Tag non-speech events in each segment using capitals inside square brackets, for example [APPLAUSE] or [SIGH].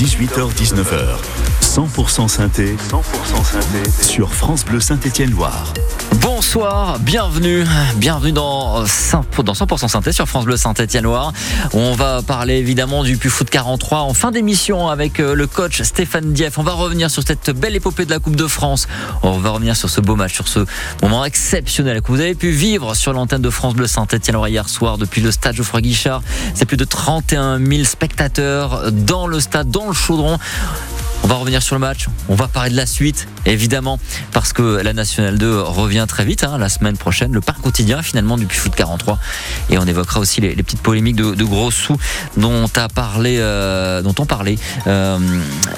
18h-19h, 100% synthé, 100% synthé. Sur France Bleu Saint-Étienne-Loire. Bonsoir, bienvenue, bienvenue dans, 100%, dans 100% synthé sur France Bleu Saint-Étienne-Loire. On va parler évidemment du Puy Foot 43 en fin d'émission avec euh, le coach Stéphane Dieff. On va revenir sur cette belle épopée de la Coupe de France. On va revenir sur ce beau match, sur ce moment exceptionnel que vous avez pu vivre sur l'antenne de France Bleu Saint-Étienne-Loire hier soir depuis le stade Geoffroy Guichard. C'est plus de 31 000 spectateurs dans le stade, dans le chaudron. On va revenir sur le match, on va parler de la suite, évidemment, parce que la Nationale 2 revient très vite, hein, la semaine prochaine, le parc quotidien finalement du Foot 43. Et on évoquera aussi les, petites polémiques de, gros sous dont, a parlé, euh, dont on parlait euh,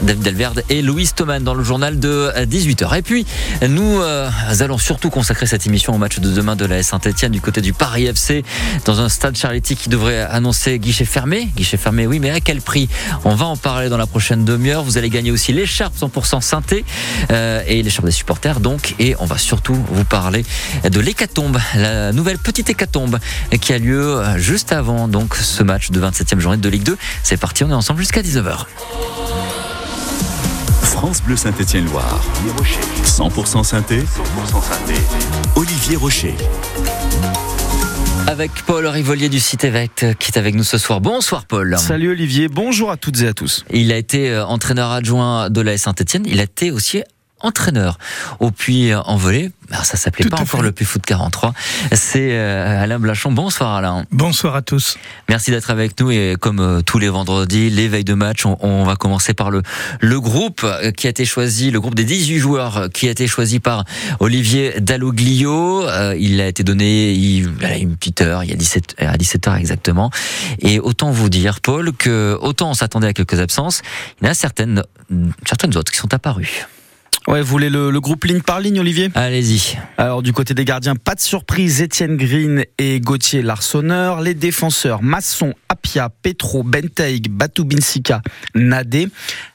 David Delverde et Louise Thoman dans le journal de 18h. Et puis, nous euh, allons surtout consacrer cette émission au match de demain de la Saint-Etienne du côté du Paris FC, dans un stade Charletti qui devrait annoncer guichet fermé. Guichet fermé, oui, mais à quel prix? On va en parler dans la prochaine demi-heure. Vous allez gagner aussi l'écharpe 100% synthé euh, et l'écharpe des supporters donc et on va surtout vous parler de l'hécatombe, la nouvelle petite hécatombe qui a lieu euh, juste avant donc ce match de 27e journée de Ligue 2. C'est parti, on est ensemble jusqu'à 19h. France Bleu Saint-Étienne-Loire. 100% synthé. 100% synthé. Olivier Rocher avec Paul Rivolier du site Évêque qui est avec nous ce soir. Bonsoir Paul. Salut Olivier, bonjour à toutes et à tous. Il a été euh, entraîneur adjoint de la Saint-Etienne, il a été aussi entraîneur au puits en volée. Alors ça s'appelait pas encore le Puy Foot 43. C'est euh, Alain Blachon. Bonsoir Alain. Bonsoir à tous. Merci d'être avec nous et comme euh, tous les vendredis, l'éveil de match, on, va commencer par le, le groupe qui a été choisi, le groupe des 18 joueurs qui a été choisi par Olivier Dalloglio. Euh, il a été donné il, a une petite heure, il y a 17, à 17h exactement. Et autant vous dire, Paul, que autant on s'attendait à quelques absences, il y en a certaines, certaines autres qui sont apparues. Ouais, vous voulez le, groupe ligne par ligne, Olivier? Allez-y. Alors, du côté des gardiens, pas de surprise, Étienne Green et Gauthier Larsonneur. Les défenseurs, Masson, Apia, Petro, Benteig, Batubinsika, Nadé.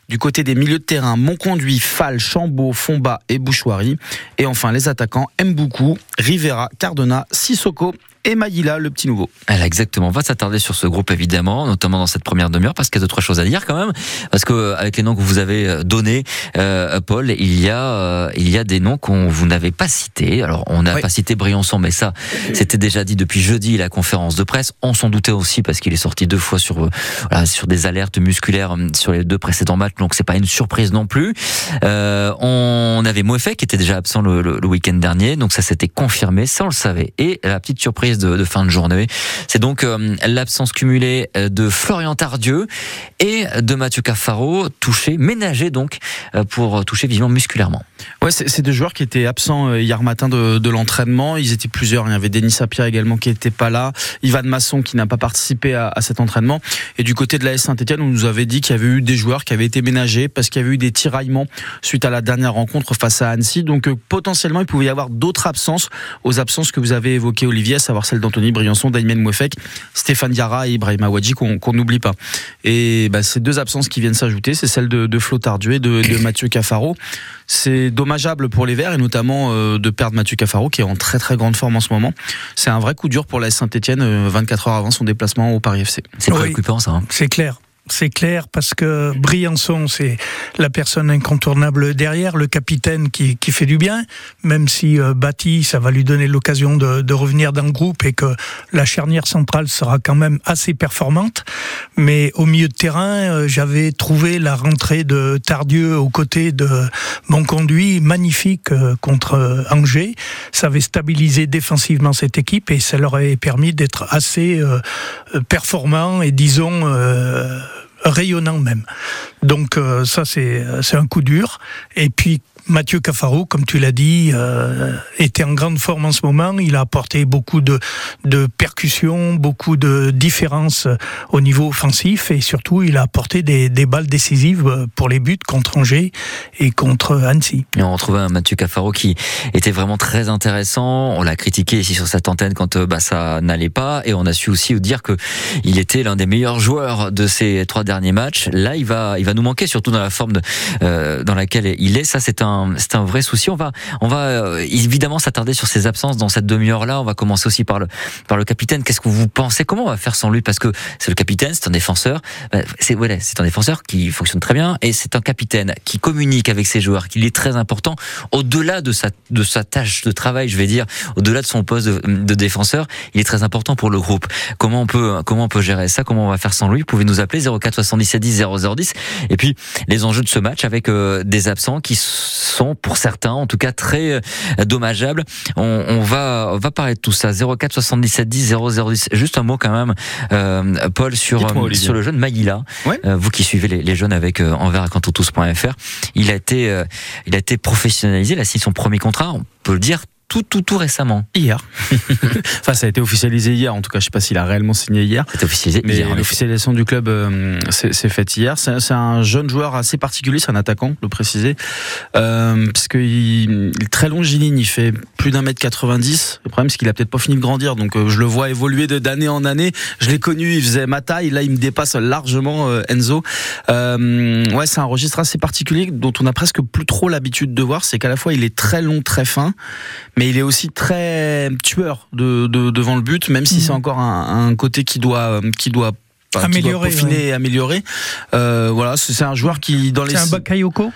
Du côté des milieux de terrain, Monconduit, Fall, Chambaud, Fomba et Bouchoirie. Et enfin, les attaquants, Mboukou, Rivera, Cardona, Sissoko et Maïla, le petit nouveau. Elle exactement. On va s'attarder sur ce groupe évidemment, notamment dans cette première demi-heure, parce qu'il y a d'autres choses à dire quand même. Parce que avec les noms que vous avez euh, donnés, euh, Paul, il y a euh, il y a des noms qu'on vous n'avez pas cités. Alors on n'a pas cité Briançon, mais ça c'était déjà dit depuis jeudi la conférence de presse. On s'en doutait aussi parce qu'il est sorti deux fois sur voilà, sur des alertes musculaires sur les deux précédents matchs, donc c'est pas une surprise non plus. on avait Moefek qui était déjà absent le, le week-end dernier, donc ça s'était confirmé, ça on le savait. Et la petite surprise de, fin de journée. C'est donc euh, l'absence cumulée euh, de Florian Tardieu et de Mathieu Cafaro, touché, ménagé donc, euh, pour toucher vivement musculairement. Ouais, c'est deux joueurs qui étaient absents hier matin de, l'entraînement. Ils étaient plusieurs. Il y avait Denis Sapia également qui n'était pas là. Ivan Masson qui n'a pas participé à, cet entraînement. Et du côté de la S Saint-Etienne, on nous avait dit qu'il y avait eu des joueurs qui avaient été ménagés parce qu'il y avait eu des tiraillements suite à la dernière rencontre face à Annecy. Donc potentiellement, il pouvait y avoir d'autres absences aux absences que vous avez évoquées, Olivier, à celle d'Anthony Briançon, d'Aymen Mouefek, Stéphane Diarra et Ibrahim Awadji qu'on n'oublie pas. Et bah, ces deux absences qui viennent s'ajouter, c'est celle de, de Flo Tardieu et de, [COUGHS] Mathieu Cafaro. C'est dommageable pour les Verts et notamment euh, de perdre Mathieu Cafaro qui est en très très grande forme en ce moment. C'est un vrai coup dur pour la Saint-Etienne 24 euh, heures avant son déplacement au Paris FC. C'est préoccupant ça. Hein. C'est clair c'est clair, parce que Briançon, c'est la personne incontournable derrière, le capitaine qui, qui fait du bien, même si euh, Bati, ça va lui donner l'occasion de, de, revenir dans le groupe et que la charnière centrale sera quand même assez performante. Mais au milieu de terrain, euh, j'avais trouvé la rentrée de Tardieu aux côtés de mon conduit magnifique euh, contre Angers. Ça avait stabilisé défensivement cette équipe et ça leur avait permis d'être assez performant et disons rayonnant même. Donc euh, ça c'est c'est un coup dur. Et puis Mathieu Cafaro, comme tu l'as dit, euh, était en grande forme en ce moment. Il a apporté beaucoup de, de percussions, beaucoup de différences au niveau offensif et surtout il a apporté des, des balles décisives pour les buts contre Angers et contre Annecy. On retrouvait un Mathieu Cafaro qui était vraiment très intéressant. On l'a critiqué ici sur cette antenne quand euh, bah, ça n'allait pas et on a su aussi dire que il était l'un des meilleurs joueurs de ces trois derniers matchs. Là, il va, il va nous manquer surtout dans la forme euh, dans laquelle il est. Ça, c'est un c'est un vrai souci. On va, on va euh, évidemment s'attarder sur ses absences dans cette demi-heure-là. On va commencer aussi par le, par le capitaine. Qu'est-ce que vous pensez? Comment on va faire sans lui? Parce que c'est le capitaine, c'est un défenseur. Bah, c'est voilà, c'est un défenseur qui fonctionne très bien et c'est un capitaine qui communique avec ses joueurs, qui est très important au-delà de sa, de sa tâche de travail, je vais dire, au-delà de son poste de, de défenseur. Il est très important pour le groupe. Comment on peut, comment on peut gérer ça? Comment on va faire sans lui? Vous pouvez nous appeler 04 77 10 0010. Et puis les enjeux de ce match avec euh, des absents qui sont pour certains, en tout cas très euh, dommageables. On, on, va on va parler de tout ça. 04 77 10 0010. Juste un mot quand même, euh, Paul sur euh, sur le jeune Maïla. Ouais. Euh, vous qui suivez les, les jeunes avec euh, envers.tous.fr, il a été euh, il a été professionnalisé. Il a signé son premier contrat. On peut le dire tout, tout, tout récemment. Hier. [LAUGHS] enfin, ça a été officialisé hier. En tout cas, je sais pas s'il a réellement signé hier. C'est officialisé Mais hier. l'officialisation du club euh, s'est faite hier. C'est un jeune joueur assez particulier, c'est un attaquant, le préciser, euh, parce qu'il il est très longiligne, il fait plus d'un mètre 90. Le problème, c'est qu'il a peut-être pas fini de grandir, donc euh, je le vois évoluer de- d'année en année. Je l'ai connu, il faisait ma taille, là, il me dépasse largement, euh, Enzo. Euh, ouais, c'est un registre assez particulier dont on a presque plus trop l'habitude de voir. C'est qu'à la fois, il est très long, très fin, mais il est aussi très tueur de, de- devant le but, même si Mhm. c'est encore un, un côté qui doit, qui doit enfin, qui doit Améliorer, peaufiner ouais. améliorer. Euh, voilà, c'est c'est un joueur qui dans les C'est un Bakayoko?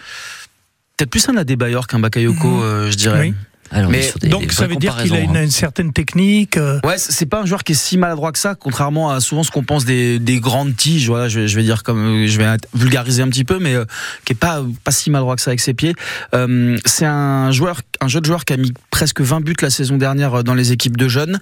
Peut-être plus un Adebayor qu'un Bakayoko, Mhm. euh, je dirais. Oui. Alors, Mais des- Donc des ça veut dire qu'il a une, hein. une certaine technique. euh, Ouais, c'est pas un joueur qui est si maladroit que ça, contrairement à souvent ce qu'on pense des, des grandes tiges. Voilà, je vais, je vais dire comme, je vais vulgariser un petit peu, mais euh, qui est pas pas si maladroit que ça avec ses pieds. Euh, c'est un joueur, un jeune joueur qui a mis presque 20 buts la saison dernière euh, dans les équipes de jeunes,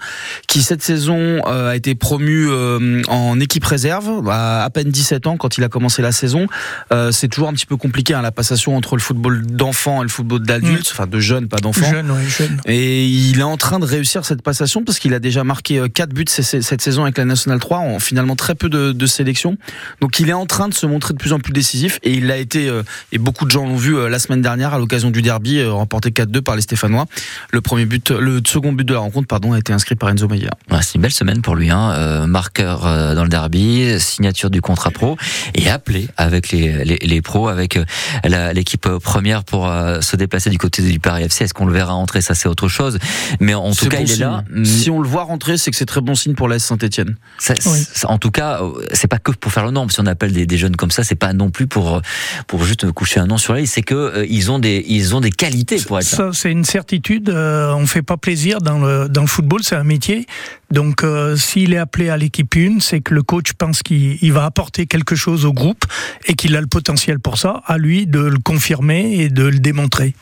qui cette saison euh, a été promu euh, en équipe réserve à à peine 17 ans quand il a commencé la saison. Euh, c'est toujours un petit peu compliqué hein, la passation entre le football d'enfants et le football d'adultes, enfin de jeunes, pas d'enfants. jeune, ouais, jeune. Et il est en train de réussir cette passation parce qu'il a déjà marqué 4 buts c- c- cette saison avec la Nationale 3 en finalement très peu de, de sélections. Donc il est en train de se montrer de plus en plus décisif et il l'a été, euh, et beaucoup de gens l'ont vu euh, la semaine dernière à l'occasion du derby euh, remporté 4-2 par les Stéphanois. Le premier but, le second but de la rencontre, pardon, a été inscrit par Enzo. Ouais, c'est une belle semaine pour lui, hein. Euh, marqueur euh, dans le derby, signature du contrat pro et appelé avec les, les, les pros, avec euh, l'équipe euh, première pour euh, se déplacer du côté du Paris FC. Est-ce qu'on le verra entrer Ça, c'est autre chose. Mais en tout cas, bon il est là. Si on le voit rentrer, c'est que c'est très bon signe pour l'AS Saint-Etienne. Ça- Oui. ça- en tout cas, euh, c'est pas que pour faire le nombre. Si on appelle des, des jeunes comme ça, c'est pas non plus pour euh, pour juste coucher un nom sur la liste. C'est que euh, ils ont des ils ont des qualités pour être là. Ça, c'est une certitude. euh, on fait pas plaisir dans le, dans le football, c'est un métier. Donc, euh, s'il est appelé à l'équipe 1, c'est que le coach pense qu'il il va apporter quelque chose au groupe et qu'il a le potentiel pour ça. À lui de le confirmer et de le démontrer.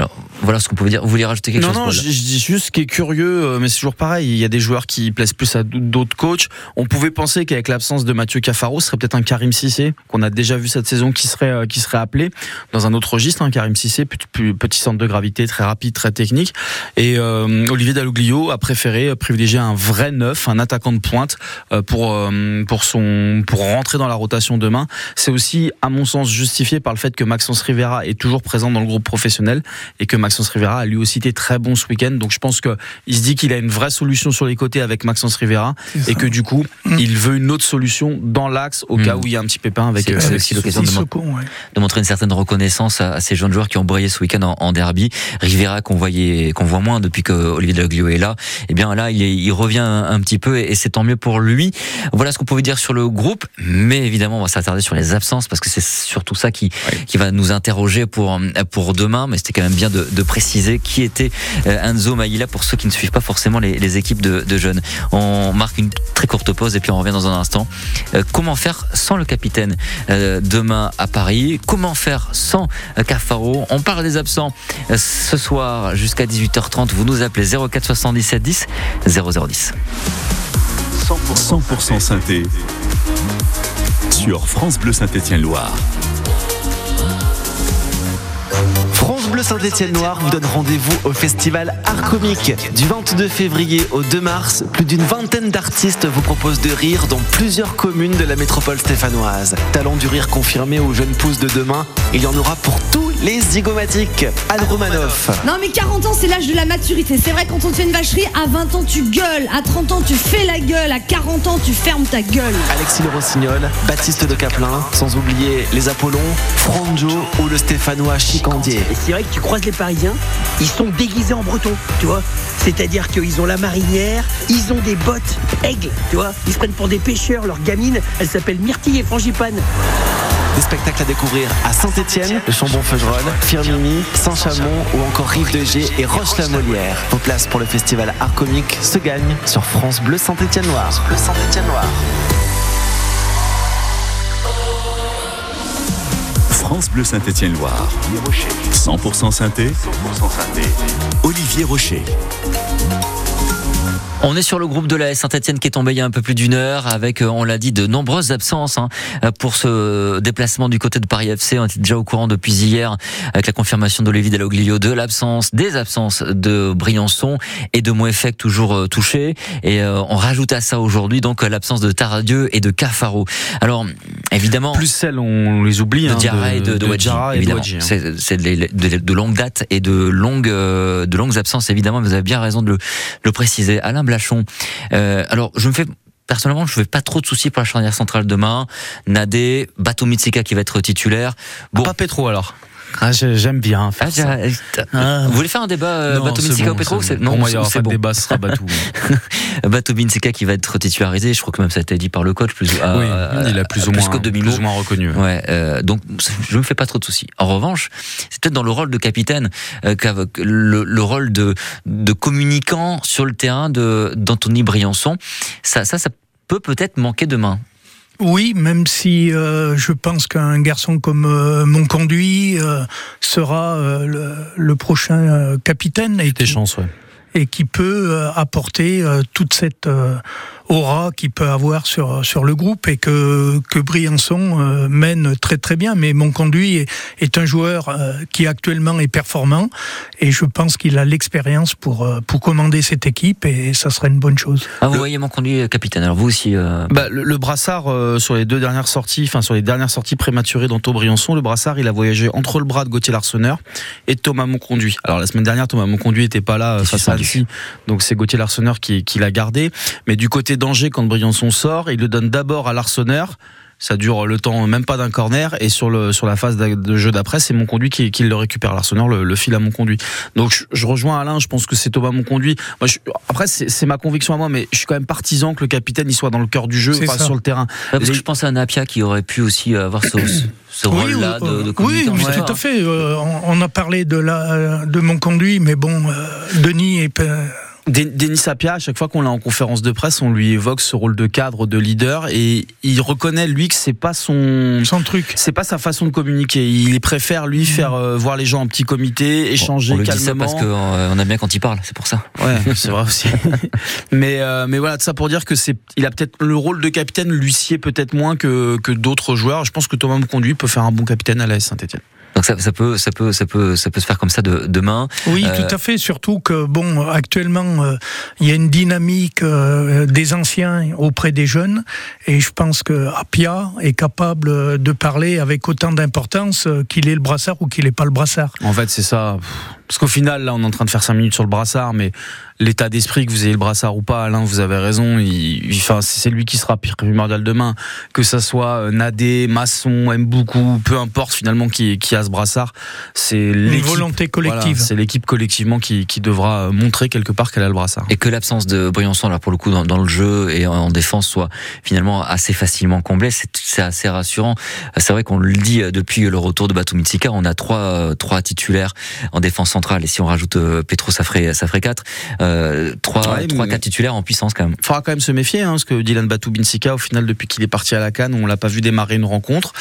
Alors voilà ce qu'on pouvait dire. Vous voulez rajouter quelque non, chose non, Paul je, je dis juste ce qui est curieux, euh, mais c'est toujours pareil. Il y a des joueurs qui plaisent plus à d'autres coachs. On pouvait penser qu'avec l'absence de Mathieu Cafaro, ce serait peut-être un Karim Sissé qu'on a déjà vu cette saison qui serait euh, qui serait appelé dans un autre registre. Un Karim Sissé, plus, plus- petit centre de gravité, très rapide, très technique. Et euh, Olivier Dalloglio a préféré privilégier un vrai neuf, un attaquant de pointe euh, pour pour son pour rentrer dans la rotation demain. C'est aussi, à mon sens, justifié par le fait que Maxence Rivera est toujours présent dans le groupe professionnel et que Maxence Rivera a lui aussi été très bon ce week-end. Donc je pense que il se dit qu'il a une vraie solution sur les côtés avec Maxence Rivera et que du coup Mm. il veut une autre solution dans l'axe au Mm. cas où il y a un petit pépin avec. C'est- euh, aussi l'occasion de ouais. de montrer une certaine reconnaissance à, à ces jeunes joueurs qui ont brillé ce week-end en, en derby. Rivera qu'on voyait, qu'on voit moins depuis que Olivier Daglio est là. Et bien là, il, est- il revient un, un petit peu et, et c'est tant mieux pour lui. Voilà ce qu'on pouvait dire sur le groupe, mais évidemment, on va s'attarder sur les absences parce que c'est surtout ça qui, qui va nous interroger pour pour demain. Mais c'était quand même bien de, préciser qui était euh, Enzo Maïla pour ceux qui ne suivent pas forcément les, équipes de, jeunes. On marque une très courte pause et puis on revient dans un instant. Euh, comment faire sans le capitaine euh, demain à Paris? Comment faire sans euh, Cafaro? On parle des absents euh, ce soir jusqu'à 18h30. Vous nous appelez 04 77 10 0010. 100% synthé sur France Bleu Saint-Étienne-Loire. Bleu Saint-Étienne Noir vous donne rendez-vous au festival Art Comique. Du 22 février au 2 mars, plus d'une vingtaine d'artistes vous proposent de rire dans plusieurs communes de la métropole stéphanoise. Talent du rire confirmé aux jeunes pousses de demain, il y en aura pour tous les zygomatiques. Anne Romanoff. Non mais 40 ans c'est l'âge de la maturité. C'est vrai quand on te fait une vacherie, à 20 ans tu gueules, à 30 ans tu fais la gueule, à 40 ans tu fermes ta gueule. Alexis Le Rossignol, Baptiste de Caplin, sans oublier les Apollons, Franjo ou le Stéphanois Chicandier. Et c'est vrai que tu croises les Parisiens, ils sont déguisés en breton, tu vois. C'est-à-dire qu'ils ont la marinière, ils ont des bottes aigles, tu vois. Ils se prennent pour des pêcheurs, leur gamine, elle s'appelle Myrtille et Frangipane. Des spectacles à découvrir à Saint-Etienne, le Chambon-Feugerolles, Firminy, Saint-Chamond ou encore Rive-de-Gé et Roche-la-Molière. Vos places pour le festival Art Comique se gagnent sur France Bleu Saint-Etienne Noir. Le Saint-Etienne Noir. France Bleu Saint-Étienne-Loire. 100% synthé. Olivier Rocher. On est sur le groupe de la Saint-Etienne qui est tombé il y a un peu plus d'une heure avec, euh, on l'a dit, de nombreuses absences hein, pour ce déplacement du côté de Paris FC. On était déjà au courant depuis hier avec la confirmation d'Olivier Dalloglio de l'absence, des absences de Briançon et de Moeffec toujours euh, touché. Et euh, on rajoute à ça aujourd'hui donc l'absence de Taradieu et de Cafaro. Alors évidemment, Plus celles, on les oublie. de hein, Diarra et de, de, Wadji, évidemment. Hein. C'est de, de, de longues dates et de longues, de longues absences, évidemment. Vous avez bien raison de le, de le préciser. Alain Blachon. Euh, alors, je me fais personnellement, je ne fais pas trop de soucis pour la charnière centrale demain. Nadé, Bato Mitsika qui va être titulaire. Bon, Pas Petro alors. Ah, j'ai- J'aime bien faire ah, ça. Ah. vous voulez faire un débat euh, Non, Bato bon, ou Petro c'est c'est- bon. Non, Pour moi, il y aura pas de bon. débat, ce sera Batou. [LAUGHS] Bato Mitsika qui va être titularisé. Je crois que même ça a été dit par le coach. Plus, à- oui, il a plus ou moins, plus ou moins reconnu. Ouais, euh, donc je me fais pas trop de soucis. En revanche, c'est peut-être dans le rôle de capitaine euh, qu'avec le, le rôle de, de communicant sur le terrain d'Anthony Briançon, ça, ça, ça peut peut-être manquer demain. Oui, même si euh, je pense qu'un garçon comme euh, mon conduit euh, sera euh, le, le prochain capitaine et Des qui, chances, ouais. et qui peut euh, apporter euh, toute cette euh, aura qu'il peut avoir sur, sur le groupe et que, que Briançon euh, mène très très bien. Mais mon conduit est, est un joueur euh, qui actuellement est performant et je pense qu'il a l'expérience pour, euh, pour commander cette équipe et ça serait une bonne chose. Ah, vous voyez mon conduit euh, capitaine. Alors vous aussi. euh, Bah, le, le brassard euh, sur les deux dernières sorties, enfin sur les dernières sorties prématurées d'Anto Briançon, le brassard il a voyagé entre le bras de Gauthier Larsonneur et Thomas Monconduit. Alors la semaine dernière Thomas Monconduit était pas là face à. Annecy, donc c'est Gauthier Larsonneur qui, qui l'a gardé. Mais du côté d'Angers, quand Briançon sort, il le donne d'abord à Larsonneur. Ça dure le temps même pas d'un corner et sur le sur la phase de jeu d'après c'est mon conduit qui, qui le récupère Larsonneur le, le file à mon conduit donc je, je rejoins Alain je pense que c'est Thomas mon conduit moi je- après c'est c'est ma conviction à moi mais je suis quand même partisan que le capitaine il soit dans le cœur du jeu C'est pas ça. sur le terrain parce que je pensais à Napia qui aurait pu aussi avoir ce, ce- ce Oui, rôle-là oui, de, de oui, Ouais. tout à fait. Euh, on, on a parlé de la de mon conduit, mais bon, euh, Denis est euh, Denis Sapia, à chaque fois qu'on l'a en conférence de presse, on lui évoque ce rôle de cadre, de leader, et il reconnaît lui que c'est pas son, son truc. c'est pas sa façon de communiquer. Il préfère lui faire euh, voir les gens en petit comité, échanger on le dit ça calmement. parce qu'on aime bien quand il parle, c'est pour ça. Ouais, c'est vrai aussi. [LAUGHS] mais euh, mais voilà, tout ça pour dire que c'est, il a peut-être le rôle de capitaine lui sied peut-être moins que que d'autres joueurs. Je pense que Thomas Conduit peut faire un bon capitaine à la Saint-Etienne. Donc ça, ça peut, ça peut, ça peut, ça peut se faire comme ça de, demain. Oui, Euh, tout à fait. Surtout que bon, actuellement, euh, il y a une dynamique euh, des anciens auprès des jeunes, et je pense que Apia est capable de parler avec autant d'importance qu'il est le brassard ou qu'il n'est pas le brassard. En fait, c'est ça. Parce qu'au final, là, on est en train de faire 5 minutes sur le brassard, mais l'état d'esprit, que vous ayez le brassard ou pas, Alain, vous avez raison. Il, il- enfin, c'est lui qui sera primordial demain. Que ça soit euh, Nadé, Masson, Mboukou, peu importe finalement qui, qui a ce brassard. C'est l'équipe. volonté voilà, collective. c'est l'équipe collectivement qui, qui devra euh, montrer quelque part qu'elle a le brassard. Et que l'absence de Briançon, là, pour le coup, dans, dans le jeu et en, en défense, soit finalement assez facilement comblée, c'est assez rassurant. C'est vrai qu'on le dit euh, depuis le retour de Batou Mitsika, on a trois, euh, trois titulaires en défense centrale. Et si on rajoute euh, Petro, ça ferait, ça ferait quatre. Euh, trois, Ouais, trois, mais- quatre titulaires en puissance quand même. faudra quand même se méfier, hein, parce que Dylan Batou Binsika, au final, depuis qu'il est parti à la Cannes, on l'a pas vu démarrer une rencontre.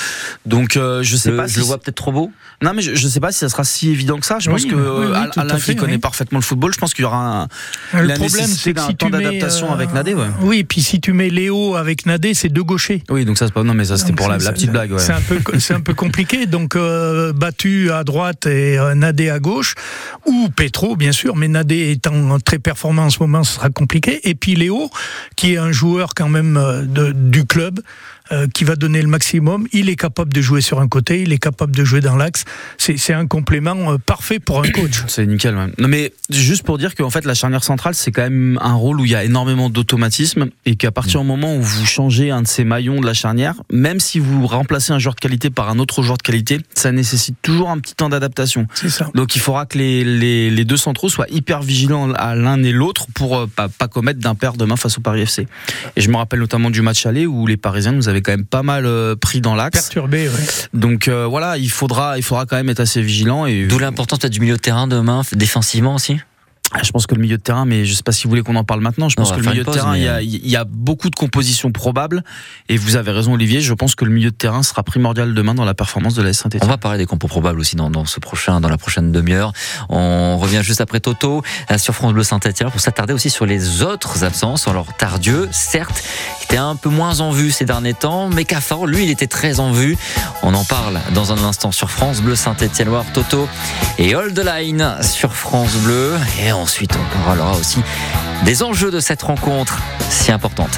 Donc, euh, je sais Le- pas je si le vois peut-être trop beau. Non, mais je, je sais pas si ça sera si évident que ça. Je pense que oui, euh, oui, à Alain, fait, qui connaît parfaitement le football, je pense qu'il y aura un, Le la problème, c'est que si temps d'adaptation euh, avec Nadé, ouais. Oui, et puis si tu mets Léo avec Nadé, c'est deux gauchers. Oui, donc ça c'est pas. Non, mais ça c'était pour la, petite blague. Ouais. C'est un peu, c'est un peu compliqué. [LAUGHS] Donc euh, battu à droite et euh, Nadé à gauche, ou Petro bien sûr, mais Nadé étant très performant en ce moment, ce sera compliqué. Et puis Léo, qui est un joueur quand même euh, de, du club. Euh, qui va donner le maximum. Il est capable de jouer sur un côté, il est capable de jouer dans l'axe. C'est un complément euh, parfait pour un [COUGHS] coach. C'est nickel. Ouais. Non mais juste pour dire qu'en fait la charnière centrale c'est quand même un rôle où il y a énormément d'automatisme et qu'à partir du moment où vous changez un de ces maillons de la charnière, même si vous remplacez un joueur de qualité par un autre joueur de qualité, ça nécessite toujours un petit temps d'adaptation. C'est ça. Donc il faudra que les, les, les deux centraux soient hyper vigilants à l'un et l'autre pour euh, pas, pas commettre d'impair demain face au Paris FC. Et je me rappelle notamment du match aller où les Parisiens nous avaient quand même pas mal euh, pris dans l'axe. Perturbé, ouais. Donc euh, voilà, il faudra, il faudra quand même être assez vigilant. Et D'où l'importance peut-être du milieu de terrain demain, défensivement aussi? Ah, Je pense que le milieu de terrain, mais je sais pas si vous voulez qu'on en parle maintenant. Je On pense que le milieu de pause, terrain, il y, a, mais- il y a beaucoup de compositions probables. Et vous avez raison, Olivier. Je pense que le milieu de terrain sera primordial demain dans la performance de la On Saint-Etienne. va parler des compos probables aussi dans, dans ce prochain, dans la prochaine demi-heure. On revient juste après Toto euh, sur France Bleu Saint-Etienne pour s'attarder aussi sur les autres absences. Alors Tardieu, certes, était un peu moins en vue ces derniers temps, mais Cafard, lui, il était très en vue. On en parle dans un instant sur France Bleu Saint-Etienne Loire, Toto et Hold the Line sur France Bleu. Et ensuite, on parlera aussi des enjeux de cette rencontre si importante.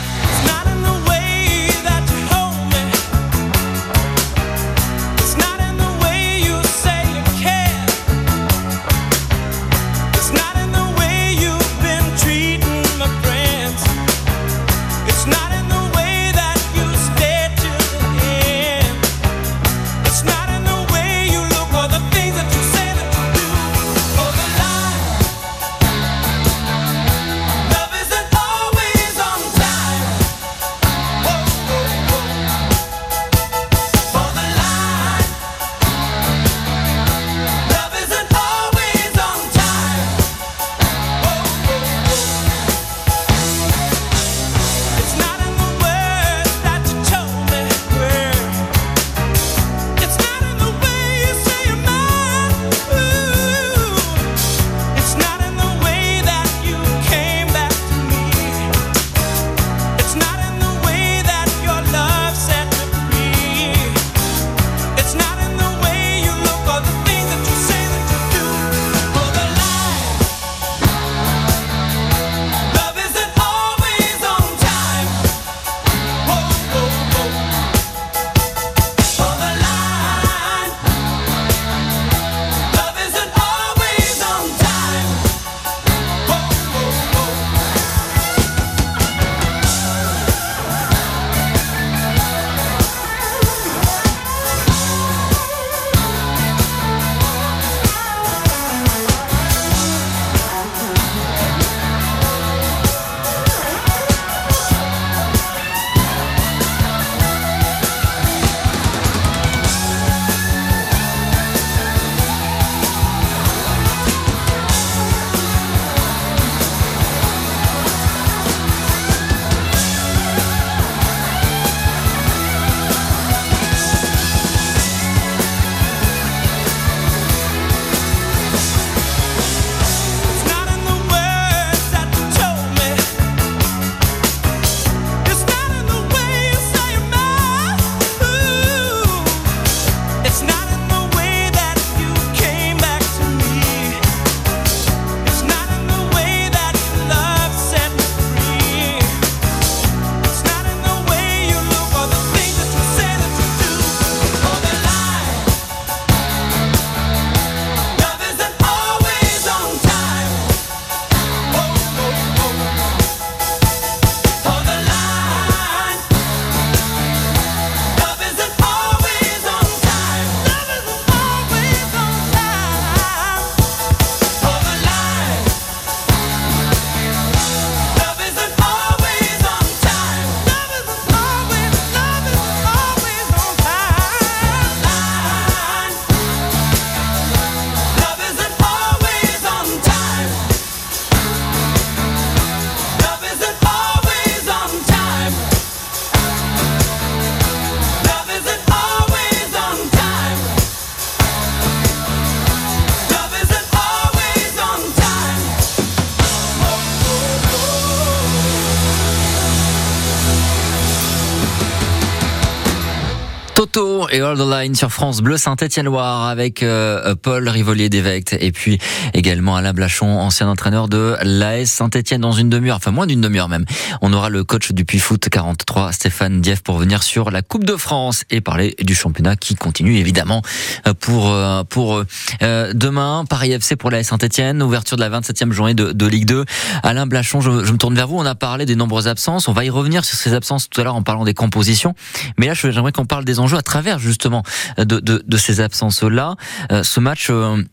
Et All the Line sur France Bleu Saint-Étienne-Loire avec euh, Paul Rivolier d'Évecte et puis également Alain Blachon, ancien entraîneur de l'AS Saint-Étienne dans une demi-heure, enfin moins d'une demi-heure même. On aura le coach du Puy Foot 43, Stéphane Dieff, pour venir sur la Coupe de France et parler du championnat qui continue évidemment euh, pour euh, pour euh, demain. Paris FC pour l'AS Saint-Étienne, ouverture de la 27e journée de, de Ligue 2. Alain Blachon, je, je me tourne vers vous. On a parlé des nombreuses absences. On va y revenir sur ces absences tout à l'heure en parlant des compositions. Mais là, j'aimerais qu'on parle des enjeux à travers justement de, de, de ces absences-là. Euh, ce match. euh,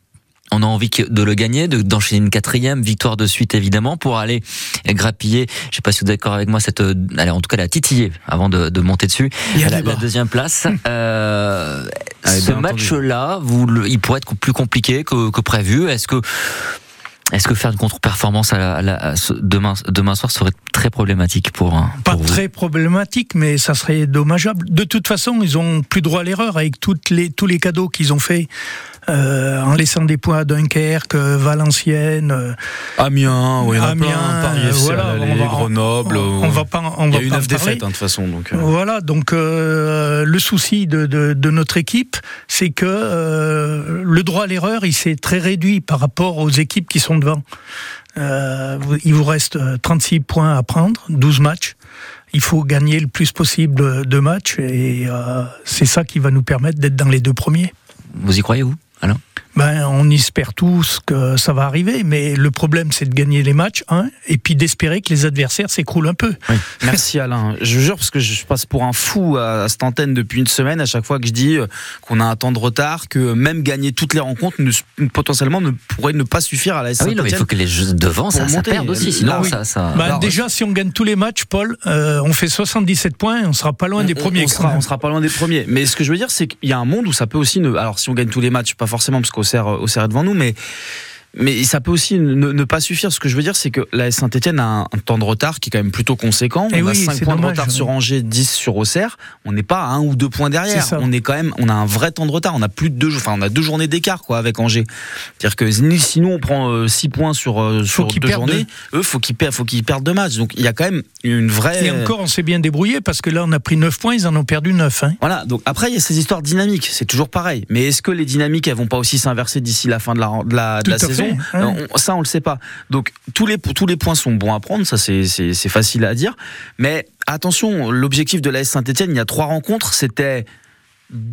on a envie de le gagner, de- d'enchaîner une quatrième victoire de suite évidemment pour aller grappiller. Je sais pas si vous êtes d'accord avec moi cette, euh, allez, en tout cas la titiller avant de, de monter dessus. Il y a La, la deuxième place. [LAUGHS] Euh, Ah, ce bien entendu. match-là, il pourrait être plus compliqué que, que prévu. Est-ce que est-ce que faire une contre-performance à la- à la- à ce- demain, demain soir serait très problématique pour, un- Pas pour vous très problématique, mais ça serait dommageable. De toute façon, ils ont plus droit à l'erreur avec toutes les, tous les cadeaux qu'ils ont faits euh, en laissant des points à Dunkerque, euh, Valenciennes. euh, Amiens, oui, il y en a Amiens, plein, Paris euh, voilà, on va- Grenoble. on, on va pas, on il y a eu neuf défaites hein, de toute façon. Donc, euh. Voilà, donc euh, le souci de, de, de notre équipe, c'est que euh, le droit à l'erreur, il s'est très réduit par rapport aux équipes qui sont devant. Euh, il vous reste euh, 36 points à prendre, 12 matchs. Il faut gagner le plus possible de matchs et euh, c'est ça qui va nous permettre d'être dans les deux premiers. Vous y croyez vous Alain? Ben, on espère tous que ça va arriver, mais le problème c'est de gagner les matchs, hein, et puis d'espérer que les adversaires s'écroulent un peu. Merci Alain. Je jure parce que je passe pour un fou à, à cette antenne depuis une semaine à chaque fois que je dis euh, qu'on a un temps de retard, que même gagner toutes les rencontres ne- potentiellement ne pourrait ne pas suffire à la Ah oui, non, mais il faut que les jeux devant ça, Pour ça perde aussi. Sinon, oui. ça, ça. Ben, Alors, déjà, si on gagne tous les matchs, Paul, euh, on fait 77 points et on sera pas loin des On- premiers. On, sera, on sera pas loin des premiers. Mais ce que je veux dire, c'est qu'il y a un monde où ça peut aussi ne. Alors, si on gagne tous les matchs, pas forcément parce qu'Auxerre Auxerre est devant nous, mais. Mais ça peut aussi ne, ne pas suffire. Ce que je veux dire, c'est que la Saint-Etienne a un, un temps de retard qui est quand même plutôt conséquent. Eh on a oui, 5 c'est points de retard sur Angers, 10 sur Auxerre. On n'est pas à un ou deux points derrière. On est quand même, on a un vrai temps de retard. On a plus de deux, enfin, on a deux journées d'écart, quoi, avec Angers. C'est-à-dire que sinon, on prend 6 points sur, euh, sur deux journées. Eux, faut qu'ils perdent, faut qu'ils perdent deux matchs. Donc, il y a quand même une vraie. Et encore, on s'est bien débrouillé parce que là, on a pris 9 points, ils en ont perdu 9. Hein. Voilà, donc après il y a ces histoires dynamiques, c'est toujours pareil. Mais est-ce que les dynamiques elles vont pas aussi s'inverser d'ici la fin de la, de la, de Tout la à hein. On- Ça on le sait pas. Donc tous les tous les points sont bons à prendre, ça c'est facile à dire. Mais attention, l'objectif de l'AS Saint-Etienne, il y a trois rencontres, c'était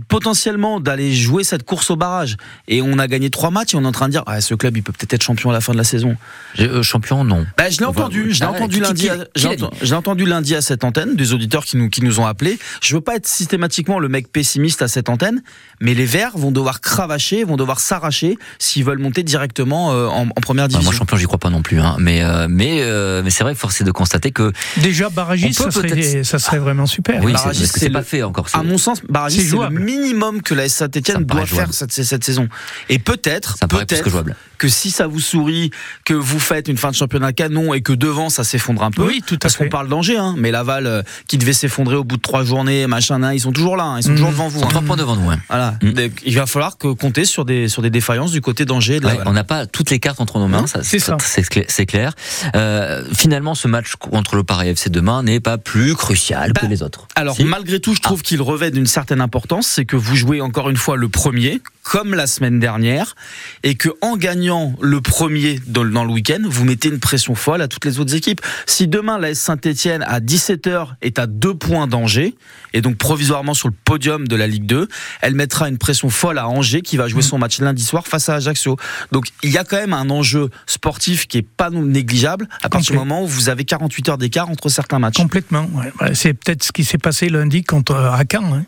potentiellement d'aller jouer cette course au barrage et on a gagné trois matchs et on est en train de dire ah, ce club il peut peut-être être champion à la fin de la saison euh, champion, non. bah, je l'ai entendu, je l'ai Ah, entendu lundi. à- je entendu lundi à cette antenne, des auditeurs qui nous qui nous ont appelés. Je veux pas être systématiquement le mec pessimiste à cette antenne, mais les Verts vont devoir cravacher, vont devoir s'arracher s'ils veulent monter directement euh, en, en première Bah, division. moi, champion, j'y crois pas non plus. Hein. Mais, euh, mais, euh, mais c'est vrai, force est de constater que. Déjà, barragiste, ça serait, peut-être- ça serait vraiment super. Oui, c'est barragiste, pas le- fait encore. à mon sens, Barragis, Minimum que la me paraît doit faire cette, cette saison. Et peut-être, peut-être. Que si ça vous sourit, que vous faites une fin de championnat canon et que devant ça s'effondre un peu. Oui, tout à parce qu'on parle d'Angers, hein, mais Laval euh, qui devait s'effondrer au bout de trois journées, machin, nan, ils sont toujours là, hein, ils sont Mhm. toujours devant vous. hein. Trois points devant nous. hein. Voilà. Mm. Donc, il va falloir que compter sur des sur des défaillances du côté d'Angers Ouais, on n'a pas toutes les cartes entre nos mains, Non, ça, c'est ça. C'est cla- c'est clair. Euh, finalement, ce match contre le Paris FC demain n'est pas plus crucial que Bah, les autres. Alors Si Ah. malgré tout, je trouve qu'il revêt d'une certaine importance, c'est que vous jouez encore une fois le premier, comme la semaine dernière, et que en gagnant le premier dans, le- week-end, vous mettez une pression folle à toutes les autres équipes. Si demain la Saint-Etienne à 17h est à deux points d'Angers, et donc provisoirement sur le podium de la Ligue 2, elle mettra une pression folle à Angers qui va jouer son match lundi soir face à Ajaccio. Donc il y a quand même un enjeu sportif qui est pas négligeable à partir du moment où vous avez 48 heures d'écart entre certains matchs. Complètement. ouais. C'est peut-être ce qui s'est passé lundi contre euh, à Caen. hein.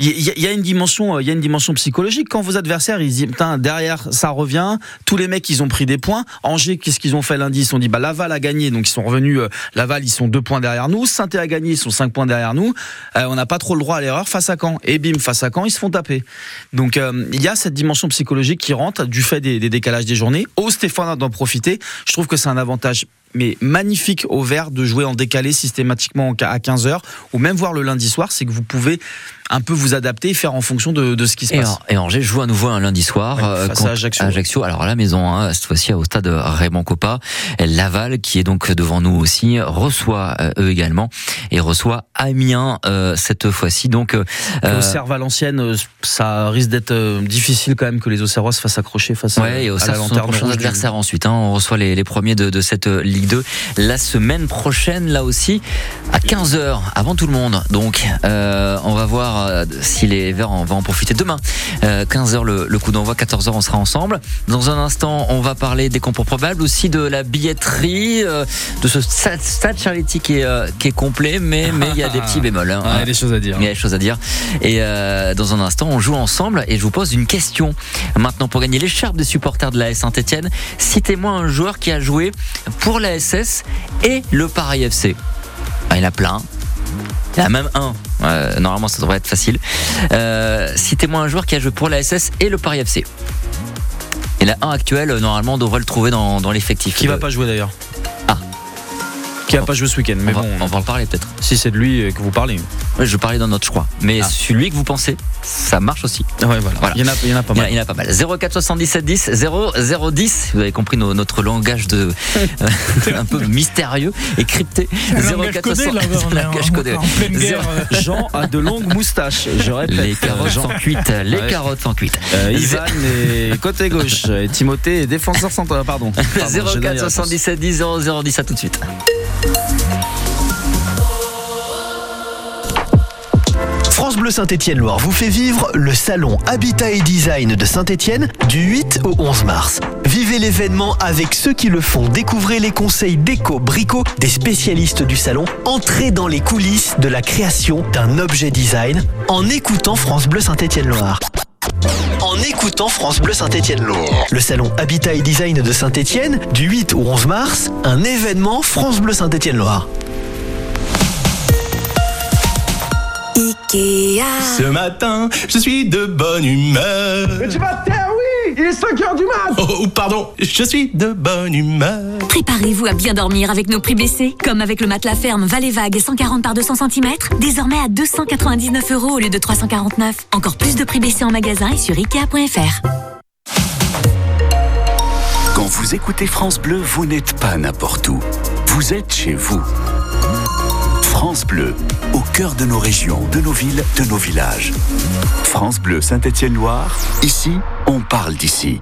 Il y, a- une dimension, euh, il y a une dimension psychologique. Quand vos adversaires, ils disent, putain, derrière, ça revient. Tous les mecs, ils ont pris des points. Angers, qu'est-ce qu'ils ont fait lundi? Ils se sont dit, bah, Laval a gagné, donc ils sont revenus. euh, Laval, ils sont deux points derrière nous. saint a gagné, ils sont cinq points derrière nous. Euh, on n'a pas trop le droit à l'erreur face à Caen. Et bim, face à Caen, ils se font taper. Donc, euh, il y a cette dimension psychologique qui rentre du fait des, des décalages des journées. Au Stéphane d'en profiter. Je trouve que c'est un avantage mais magnifique au vert de jouer en décalé systématiquement à 15h ou même voir le lundi soir, c'est que vous pouvez un peu vous adapter et faire en fonction de, de ce qui se Et, passe. Or- et Angers joue à nouveau un lundi soir Ouais, euh, face contre à Ajaccio. Alors à la maison, hein, cette fois-ci au stade Raymond Coppa. Laval, qui est donc devant nous aussi, reçoit euh, eux également et reçoit Amiens euh, cette fois-ci. Donc euh, Et Auxerre Valenciennes, ça risque d'être euh, difficile quand même que les Auxerrois se fassent accrocher face à, Ouais, et à la nos lanterne prochains rouge du- adversaires ensuite. hein. On reçoit les, les premiers de, de cette Ligue 2 la semaine prochaine, là aussi, à 15h, avant tout le monde. Donc, on va euh, si les Verts en, vont en profiter demain. Euh, 15h, le, le coup d'envoi, 14h, on sera ensemble. Dans un instant, on va parler des concours probables, aussi de la billetterie, euh, de ce stade, stade Charity qui est, euh, qui est complet, mais mais il y a des petits bémols. hein. [LAUGHS] Ah, il y a des choses à dire. Il y a des choses à dire. Et euh, dans un instant, on joue ensemble et je vous pose une question. Maintenant, pour gagner l'écharpe des supporters de la Saint-Etienne, citez-moi un joueur qui a joué pour la SS et le Paris FC. Ah, il y en a plein. Il y en a même un. Euh, normalement, ça devrait être facile. Euh, citez-moi un joueur qui a joué pour la SS et le Paris FC. Il y en a un actuel, euh, normalement, on devrait le trouver dans, dans l'effectif. Qui va pas jouer d'ailleurs? Ah. Qui va pas jouer ce week-end on, Mais va, bon, on va en parler peut-être. si c'est de lui euh, que vous parlez. Ouais, Je parlais d'un autre, je crois. Mais Ah. celui que vous pensez, ça marche aussi. Ouais, voilà. Voilà. Il, y en a, il y en a pas Il y, en a- mal. il y en a pas mal. 04 77 10 0 010. Vous avez compris no- notre langage de euh, [LAUGHS] un peu mystérieux et crypté. Un langage codé, là, on est en- [LAUGHS] langage codé. en pleine guerre. euh. [LAUGHS] Jean a de longues moustaches, je répète. Les carottes Jean. sont cuites. Les Ouais. carottes sont cuites. Euh, Ivan est côté gauche, et Timothée est défenseur central. Pardon. Pardon, j'ai donné 04 la réponse. 77 10 0 10 à tout de suite. France Bleu Saint-Étienne-Loire vous fait vivre le salon Habitat et Design de Saint-Étienne du 8 au 11 mars. Vivez l'événement avec ceux qui le font. Découvrez les conseils déco, brico des spécialistes du salon. Entrez dans les coulisses de la création d'un objet design en écoutant France Bleu Saint-Étienne-Loire. En écoutant France Bleu Saint-Étienne-Loire. Le salon Habitat et Design de Saint-Étienne du 8 au 11 mars, un événement France Bleu Saint-Étienne-Loire. Ikea. Ce matin, je suis de bonne humeur. Mais tu vas te taire, oui Il est 5 heures du mat Oh, pardon, je suis de bonne humeur. Préparez-vous à bien dormir avec nos prix baissés. Comme avec le matelas ferme Vallée Vague 140 par 200 cm, désormais à 299 euros au lieu de 349. Encore plus de prix baissés en magasin et sur Ikea.fr. Quand vous écoutez France Bleu, vous n'êtes pas n'importe où. Vous êtes chez vous. France Bleu, au cœur de nos régions, de nos villes, de nos villages. France Bleu Saint-Étienne-Loire, ici, on parle d'ici.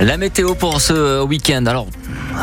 La météo pour ce week-end. Alors,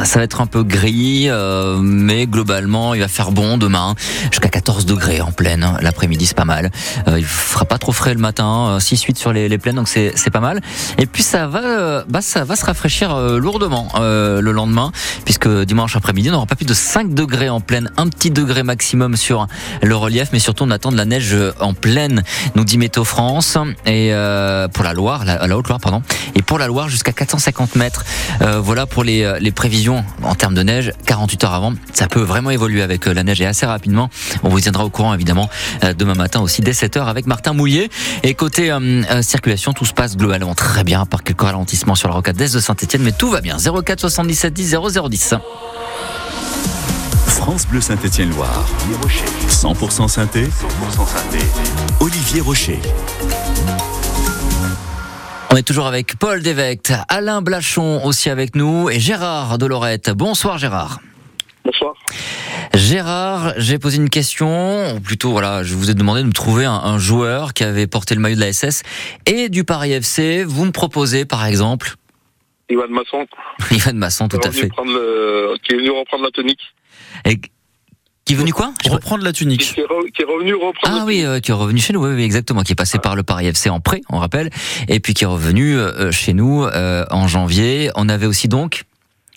ça va être un peu gris, euh, mais globalement, il va faire bon demain, jusqu'à 14 degrés en pleine. L'après-midi, c'est pas mal. Euh, il fera pas trop frais le matin, 6-8 sur les, plaines, donc c'est pas mal. Et puis ça va, euh, bah, se rafraîchir euh, lourdement euh, le lendemain, puisque dimanche après-midi, on n'aura pas plus de 5 degrés en pleine, un petit degré maximum sur le relief, mais surtout on attend de la neige en pleine, nous dit Météo France, et euh, pour la Loire, la Haute-Loire, pardon, et pour la Loire jusqu'à 450 mètres. Euh, voilà pour les, euh, les prévisions en termes de neige, 48 heures avant. Ça peut vraiment évoluer avec euh, la neige et assez rapidement. On vous tiendra au courant évidemment demain matin aussi dès 7 heures avec Martin Mouillet. Et côté euh, euh, circulation, tout se passe globalement très bien, par quelques ralentissements sur la rocade d'Est de Saint-Etienne, mais tout va bien. 04 77 10 0010. France Bleu Saint-Étienne-Loire. 100% synthé. 100% synthé. Olivier Rocher. On est toujours avec Paul Dévecte, Alain Blachon aussi avec nous et Gérard de Lorette. Bonsoir Gérard. Bonsoir. Gérard, j'ai posé une question, ou plutôt voilà, je vous ai demandé de me trouver un, un joueur qui avait porté le maillot de la SS et du Paris FC. Vous me proposez par exemple Ivan Masson, [LAUGHS] Ivan Masson, tout à fait. le- qui est venu reprendre la tonique. Et qui est venu quoi Reprendre la tunique. qui est, re- qui est revenu reprendre Ah oui, euh, qui est revenu chez nous, oui, oui, exactement, qui est passé par le Paris FC en prêt, on rappelle, et puis qui est revenu euh, chez nous euh, en janvier. On avait aussi donc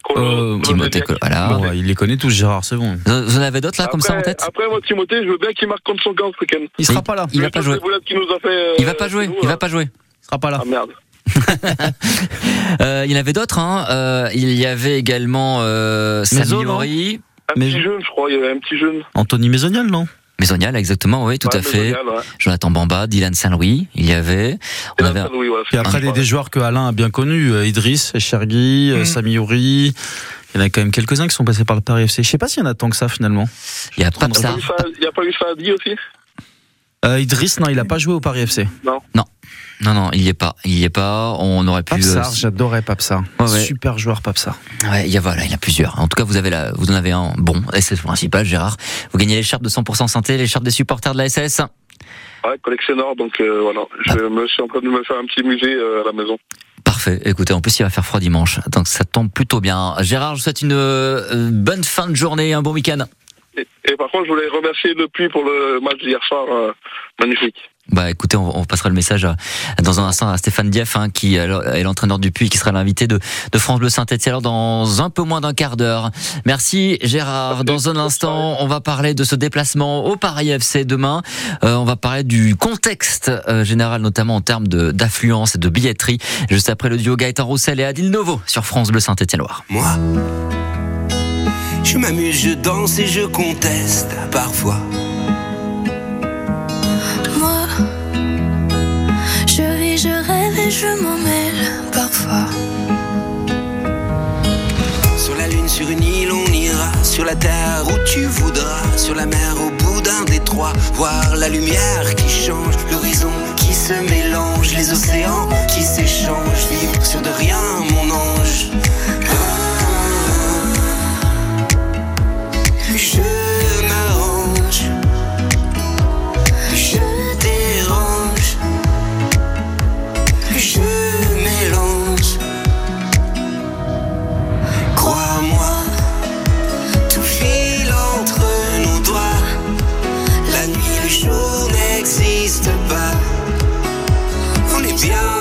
Colo- Euh, Timothée, voilà. Bon, ouais, il les connaît tous, Gérard, c'est bon. Vous en avez d'autres là comme ça en Après- tête Après, moi, Timothée, je veux bien qu'il marque contre son camp ce week-end. Il sera pas là. Il va pas jouer. euh, Il va pas jouer. Il va là. pas jouer. Il sera pas là. Ah merde. [LAUGHS] Euh, il y en avait d'autres. Hein. Euh, il y avait également euh, Samiori, Un Mais- petit jeune, je crois. Il y avait un petit jeune. Anthony Maisonial, non? Maisonial, exactement, oui, tout Ouais, à fait. Ouais. Jonathan Bamba, Dylan Saint-Louis, il y avait. On Et avait Puis après, des, des joueurs que Alain a bien connus, euh, Idriss, Chergui. Sami Ouri. Il y en a quand même quelques-uns qui sont passés par le Paris FC. Je sais pas s'il y en a tant que ça finalement. il y a pas eu Sa- Il n'y a pas eu Saadi aussi? Euh, Idriss, non, il a pas joué au Paris FC. Non. Non. Non, non, il y est pas. Il y est pas. On aurait pu. Papsar, euh, j'adorais Papsar. Ouais, ouais. Super joueur Papsar. Ouais, il y a voilà, il y a plusieurs. En tout cas, vous avez la, vous en avez un bon. Le principal, Gérard. Vous gagnez l'écharpe de 100% synthé, l'écharpe des supporters de la SS. Ouais, collectionneur, donc euh, voilà. Je me suis en train de me faire un petit musée euh, à la maison. Parfait. Écoutez, en plus, il va faire froid dimanche, donc ça tombe plutôt bien. Gérard, je vous souhaite une euh, bonne fin de journée, un bon week-end. Et, et par contre, je voulais remercier Le Puy pour le match d'hier soir. euh, magnifique. Bah écoutez, on, passera le message dans un instant à Stéphane Dieff, hein, qui est l'entraîneur du Puy, qui sera l'invité de, France Bleu Saint-Etienne alors dans un peu moins d'un quart d'heure. Merci Gérard. Dans un instant, on va parler de ce déplacement au Paris FC demain. Euh, on va parler du contexte euh, général, notamment en termes d'affluence et de billetterie. Juste après le duo Gaëtan Roussel et Adil Novo sur France Bleu Saint-Etienne-Loire. Moi, je m'amuse, je danse et je conteste parfois. Je m'en mêle parfois. Sur la lune, sur une île, on ira. Sur la terre où tu voudras. Sur la mer, au bout d'un détroit. Voir la lumière qui change, l'horizon qui se mélange. Les océans qui s'échangent. Vivre sur de rien, mon ange. Ah. Je On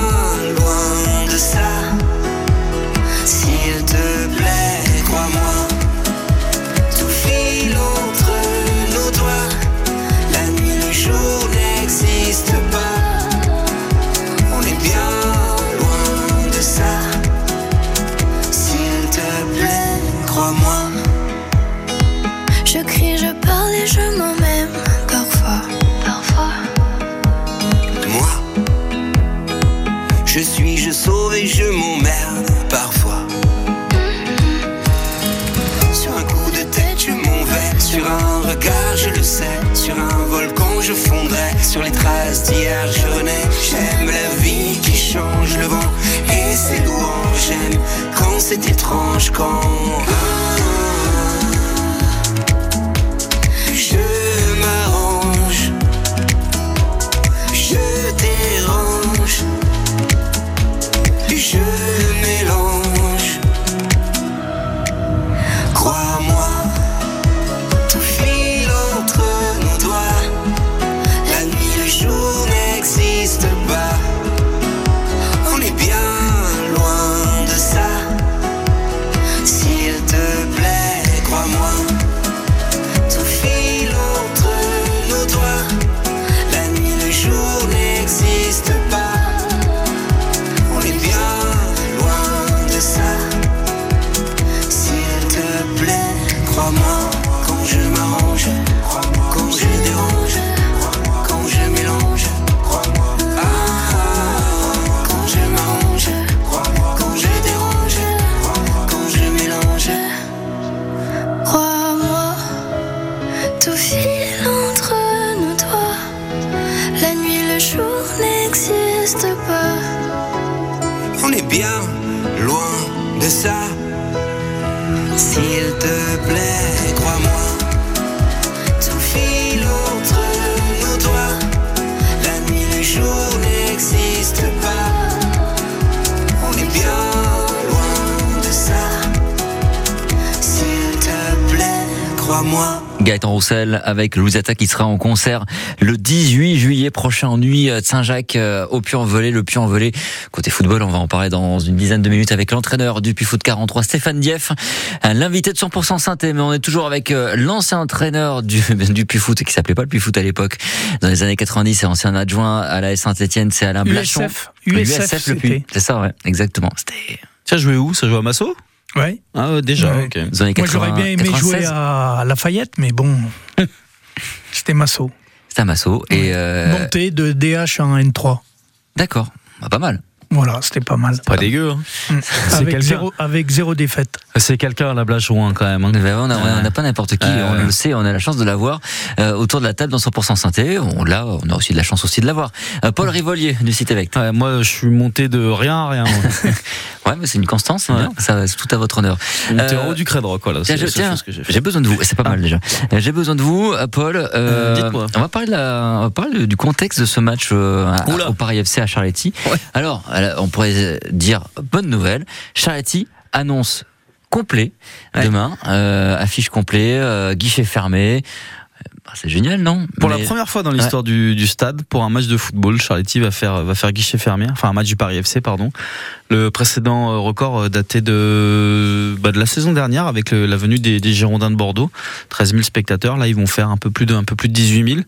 gone. Bien loin de ça. S'il te plaît, crois-moi. Tout file entre nos doigts. La nuit, le jour n'existe pas. On est bien loin de ça. S'il te plaît, crois-moi. Gaëtan Roussel avec Louisetta qui sera en concert le 18 juillet prochain en nuit de Saint-Jacques euh, au Puy-en-Velay. Le Puy-en-Velay, côté football, on va en parler dans une dizaine de minutes avec l'entraîneur du Puy Foot 43, Stéphane Dieff, euh, l'invité de 100% synthé. Mais on est toujours avec euh, l'ancien entraîneur du, [LAUGHS] du Puy Foot qui s'appelait pas le Puy Foot à l'époque, dans les années 90 et ancien adjoint à la Saint-Etienne, c'est Alain Blachon. USF. USF, le Puy. C'est ça, ouais, exactement. C'était Ça jouait où? Ça jouait à Massot? Ouais. Ah, ouais, déjà, Ouais. ok. les années Moi, j'aurais 80, bien aimé 96. jouer à Lafayette, mais bon, [LAUGHS] c'était Massot. C'était à Massot. Et, euh, Montée de DH en N3. D'accord, Bah, pas mal. Voilà, c'était pas mal. Pas dégueu. Hein. Mm. Avec zéro, avec zéro défaite. C'est quelqu'un à la Blacheron quand même. hein. On n'a pas n'importe qui, Euh. on le sait, on a la chance de l'avoir euh, autour de la table dans 100% synthé. On l'a, on a aussi de la chance aussi de l'avoir. Euh, Paul Rivolier du site Évêque. Ouais, moi, je suis monté de rien à rien. [LAUGHS] Ouais, mais c'est une constance, Ouais. ça, c'est tout à votre honneur. Monté Euh, en haut du Crédroc, voilà. Tiens, j'ai besoin de vous. C'est pas mal déjà. Euh, J'ai besoin de vous, euh, Paul. euh, dites-moi. on va parler de la, on va parler du contexte de ce match euh, à- au Paris FC à Charletti. Alors, euh, on pourrait dire bonne nouvelle. Charletti annonce complet demain, euh, affiche complet, euh, guichet fermé. Bah, C'est génial, non? Pour Mais- la première fois dans l'histoire du, du stade, pour un match de football, Charletti va faire, va faire guichet fermé, enfin un match du Paris FC, pardon. Le précédent euh, record euh, datait de, bah, de la saison dernière avec le- la venue des, des Girondins de Bordeaux, 13 000 spectateurs. Là, ils vont faire un peu plus de, un peu plus de 18 000.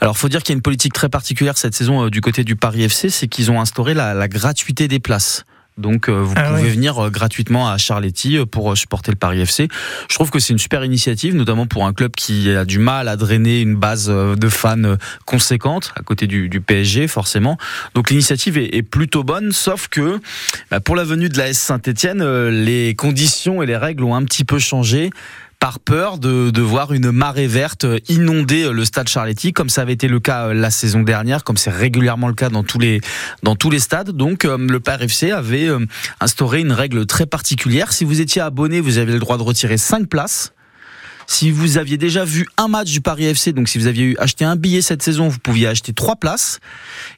Alors, faut dire qu'il y a une politique très particulière cette saison euh, du côté du Paris FC, c'est qu'ils ont instauré la, la gratuité des places. Donc euh, vous Ah pouvez oui. venir euh, gratuitement à Charletti euh, pour euh, supporter le Paris FC. Je trouve que c'est une super initiative, notamment pour un club qui a du mal à drainer une base de fans conséquente à côté du, du PSG forcément. Donc l'initiative est, est plutôt bonne, sauf que bah, pour la venue de la S Saint-Etienne, les conditions et les règles ont un petit peu changé par peur de, de voir une marée verte inonder le stade Charletti, comme ça avait été le cas euh, la saison dernière, comme c'est régulièrement le cas dans tous les, dans tous les stades. Donc euh, le Paris FC avait euh, instauré une règle très particulière. Si vous étiez abonné, vous aviez le droit de retirer 5 places. Si vous aviez déjà vu un match du Paris FC, donc si vous aviez acheté un billet cette saison, vous pouviez acheter trois places.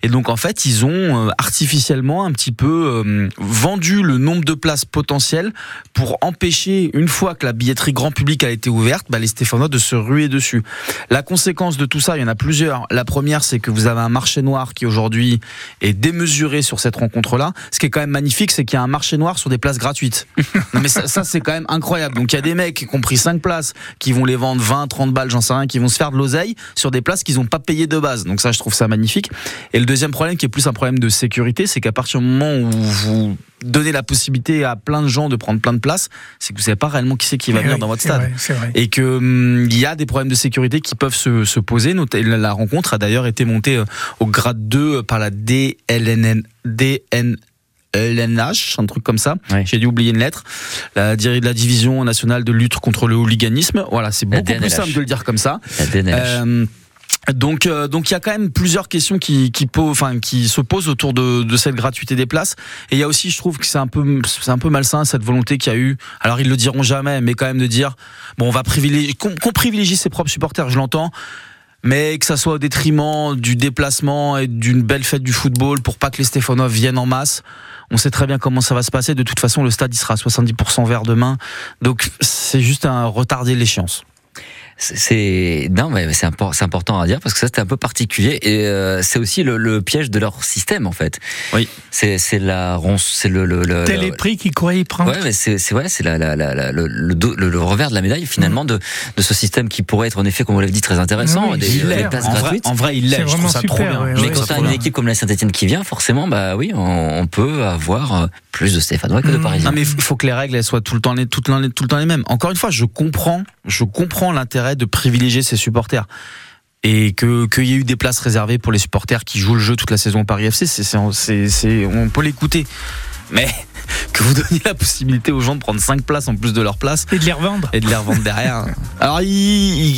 Et donc en fait, ils ont euh, artificiellement un petit peu euh, vendu le nombre de places potentielles pour empêcher, une fois que la billetterie grand public a été ouverte, bah, les Stéphanois de se ruer dessus. La conséquence de tout ça, il y en a plusieurs. La première, c'est que vous avez un marché noir qui aujourd'hui est démesuré sur cette rencontre-là. Ce qui est quand même magnifique, c'est qu'il y a un marché noir sur des places gratuites. [LAUGHS] non mais ça, c'est quand même incroyable. Donc il y a des mecs qui ont pris 5 places, qui vont les vendre 20, 30 balles, j'en sais rien, qui vont se faire de l'oseille sur des places qu'ils n'ont pas payées de base. Donc ça, je trouve ça magnifique. Et le deuxième problème, qui est plus un problème de sécurité, c'est qu'à partir du moment où vous donnez la possibilité à plein de gens de prendre plein de places, c'est que vous savez pas réellement qui c'est qui va Eh venir oui, dans votre stade. vrai, c'est vrai. Et que hum, il y a des problèmes de sécurité qui peuvent se, se poser. La rencontre a d'ailleurs été montée euh, au grade 2 par la DLNN, DN, LNH, un truc comme ça. J'ai dû oublier une lettre. La, la division nationale de lutte contre le hooliganisme. Voilà, c'est beaucoup plus simple de le dire comme ça. Euh, donc, euh, donc il y a quand même plusieurs questions qui, qui, enfin, qui se posent autour de, de cette gratuité des places. Et il y a aussi, je trouve que c'est un peu, c'est un peu malsain cette volonté qu'il y a eu. Alors ils le diront jamais, mais quand même de dire, bon, on va privilégier, qu'on qu'on privilégie ses propres supporters, je l'entends. Mais que ça soit au détriment du déplacement et d'une belle fête du football pour pas que les Stéphanois viennent en masse. On sait très bien comment ça va se passer. De toute façon, le stade il sera à 70% vert demain. Donc c'est juste un retarder l'échéance. C'est- non mais c'est impor- important à dire parce que ça c'était un peu particulier et euh, c'est aussi le, le piège de leur système en fait. Oui. C'est c'est la ronce- c'est le le, le Tel est prix qu'il croyait prendre. Ouais, mais c'est c'est ouais, c'est la, la, la, la- le, le, dos- le- le revers de la médaille finalement de, de ce système qui pourrait être en effet, comme on l'a dit, très intéressant, Oui, des, il l'est. des places En vrai- gratuites. en vrai, il l'est. Je trouve vraiment ça trop super, bien. ouais, mais ouais, quand t'as trop une bien. équipe comme la Saint-Etienne qui vient, forcément, bah oui, on, on peut avoir euh, plus de Stéphanois que de Parisiens. Non mais il faut que les règles elles soient tout le temps les, tout le temps, tout le temps les mêmes. Encore une fois, je comprends, je comprends l'intérêt de privilégier ses supporters et que qu'il y ait eu des places réservées pour les supporters qui jouent le jeu toute la saison au Paris FC, c'est on peut l'écouter. Mais [LAUGHS] que vous donniez la possibilité aux gens de prendre 5 places en plus de leur place et de les revendre et de les revendre derrière. [LAUGHS] Alors ils,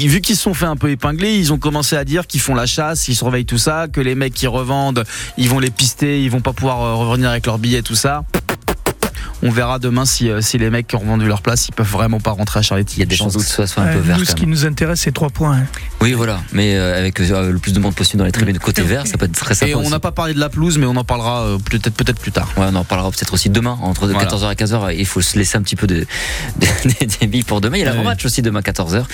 ils- vu qu'ils se sont fait un peu épingler, ils ont commencé à dire qu'ils font la chasse, ils surveillent tout ça, que les mecs qui revendent, ils vont les pister, ils vont pas pouvoir euh, revenir avec leurs billets tout ça. On verra demain si, euh, si les mecs qui ont revendu leur place, ils peuvent vraiment pas rentrer à Charletti. Il y a des chances que ce soit un peu vert. nous, ce qui nous intéresse, c'est trois points. hein. Oui, voilà. Mais euh, avec euh, le plus de monde possible dans les tribunes côté vert, ça peut être très sympa. Et on n'a pas parlé de la pelouse, mais on en parlera euh, peut-être peut-être plus tard. Ouais, on en parlera peut-être aussi demain, entre Voilà. 14h et 15h. Il faut se laisser un petit peu de, [LAUGHS] billes pour demain. Il y a l'avant-match aussi demain 14h.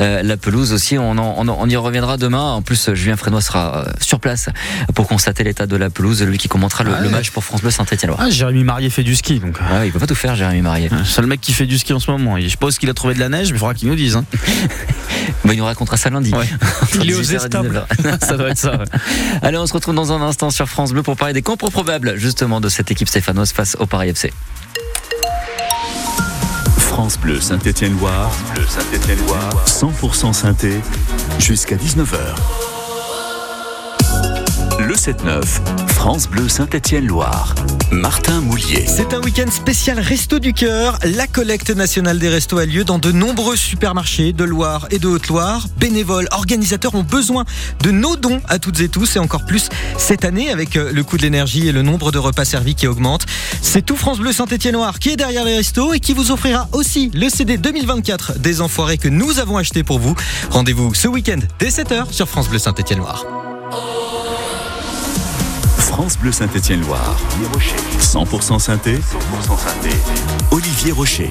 Euh, la pelouse aussi, on, en- on, en- on y reviendra demain. En plus, Julien Frénois sera sur place pour constater l'état de la pelouse. Lui qui commentera le, Ah match pour France Bleu Saint-Etienne. Ah, Jérémy Marié fait du ski, donc. Ouais, il peut pas tout faire, Jérémy Marié. C'est le seul mec qui fait du ski en ce moment. Et Je suppose qu'il a trouvé de la neige, mais il faudra qu'il nous dise. hein. Bah, il nous racontera ça lundi. [LAUGHS] Il est aux 18h et estables. 19h. [LAUGHS] Ça doit être ça. ouais. Allez, on se retrouve dans un instant sur France Bleu pour parler des compos probables justement de cette équipe stéphanoise face au Paris FC. France Bleu Saint-Étienne-Loire. Bleu Saint-Étienne-Loire. 100% synthé jusqu'à 19h. Le Bleu 7-9, France Bleu Saint-Étienne-Loire. Martin Moulier. C'est un week-end spécial Resto du Cœur. La collecte nationale des restos a lieu dans de nombreux supermarchés de Loire et de Haute-Loire. Bénévoles, organisateurs ont besoin de nos dons à toutes et tous et encore plus cette année avec euh, le coût de l'énergie et le nombre de repas servis qui augmente. C'est tout France Bleu Saint-Étienne-Loire qui est derrière les restos et qui vous offrira aussi le CD 2024 des Enfoirés que nous avons acheté pour vous. Rendez-vous ce week-end dès 7h sur France Bleu Saint-Étienne-Loire. France Bleu Saint-Étienne-Loire. 100% synthé. 100% synthé. Olivier Rocher.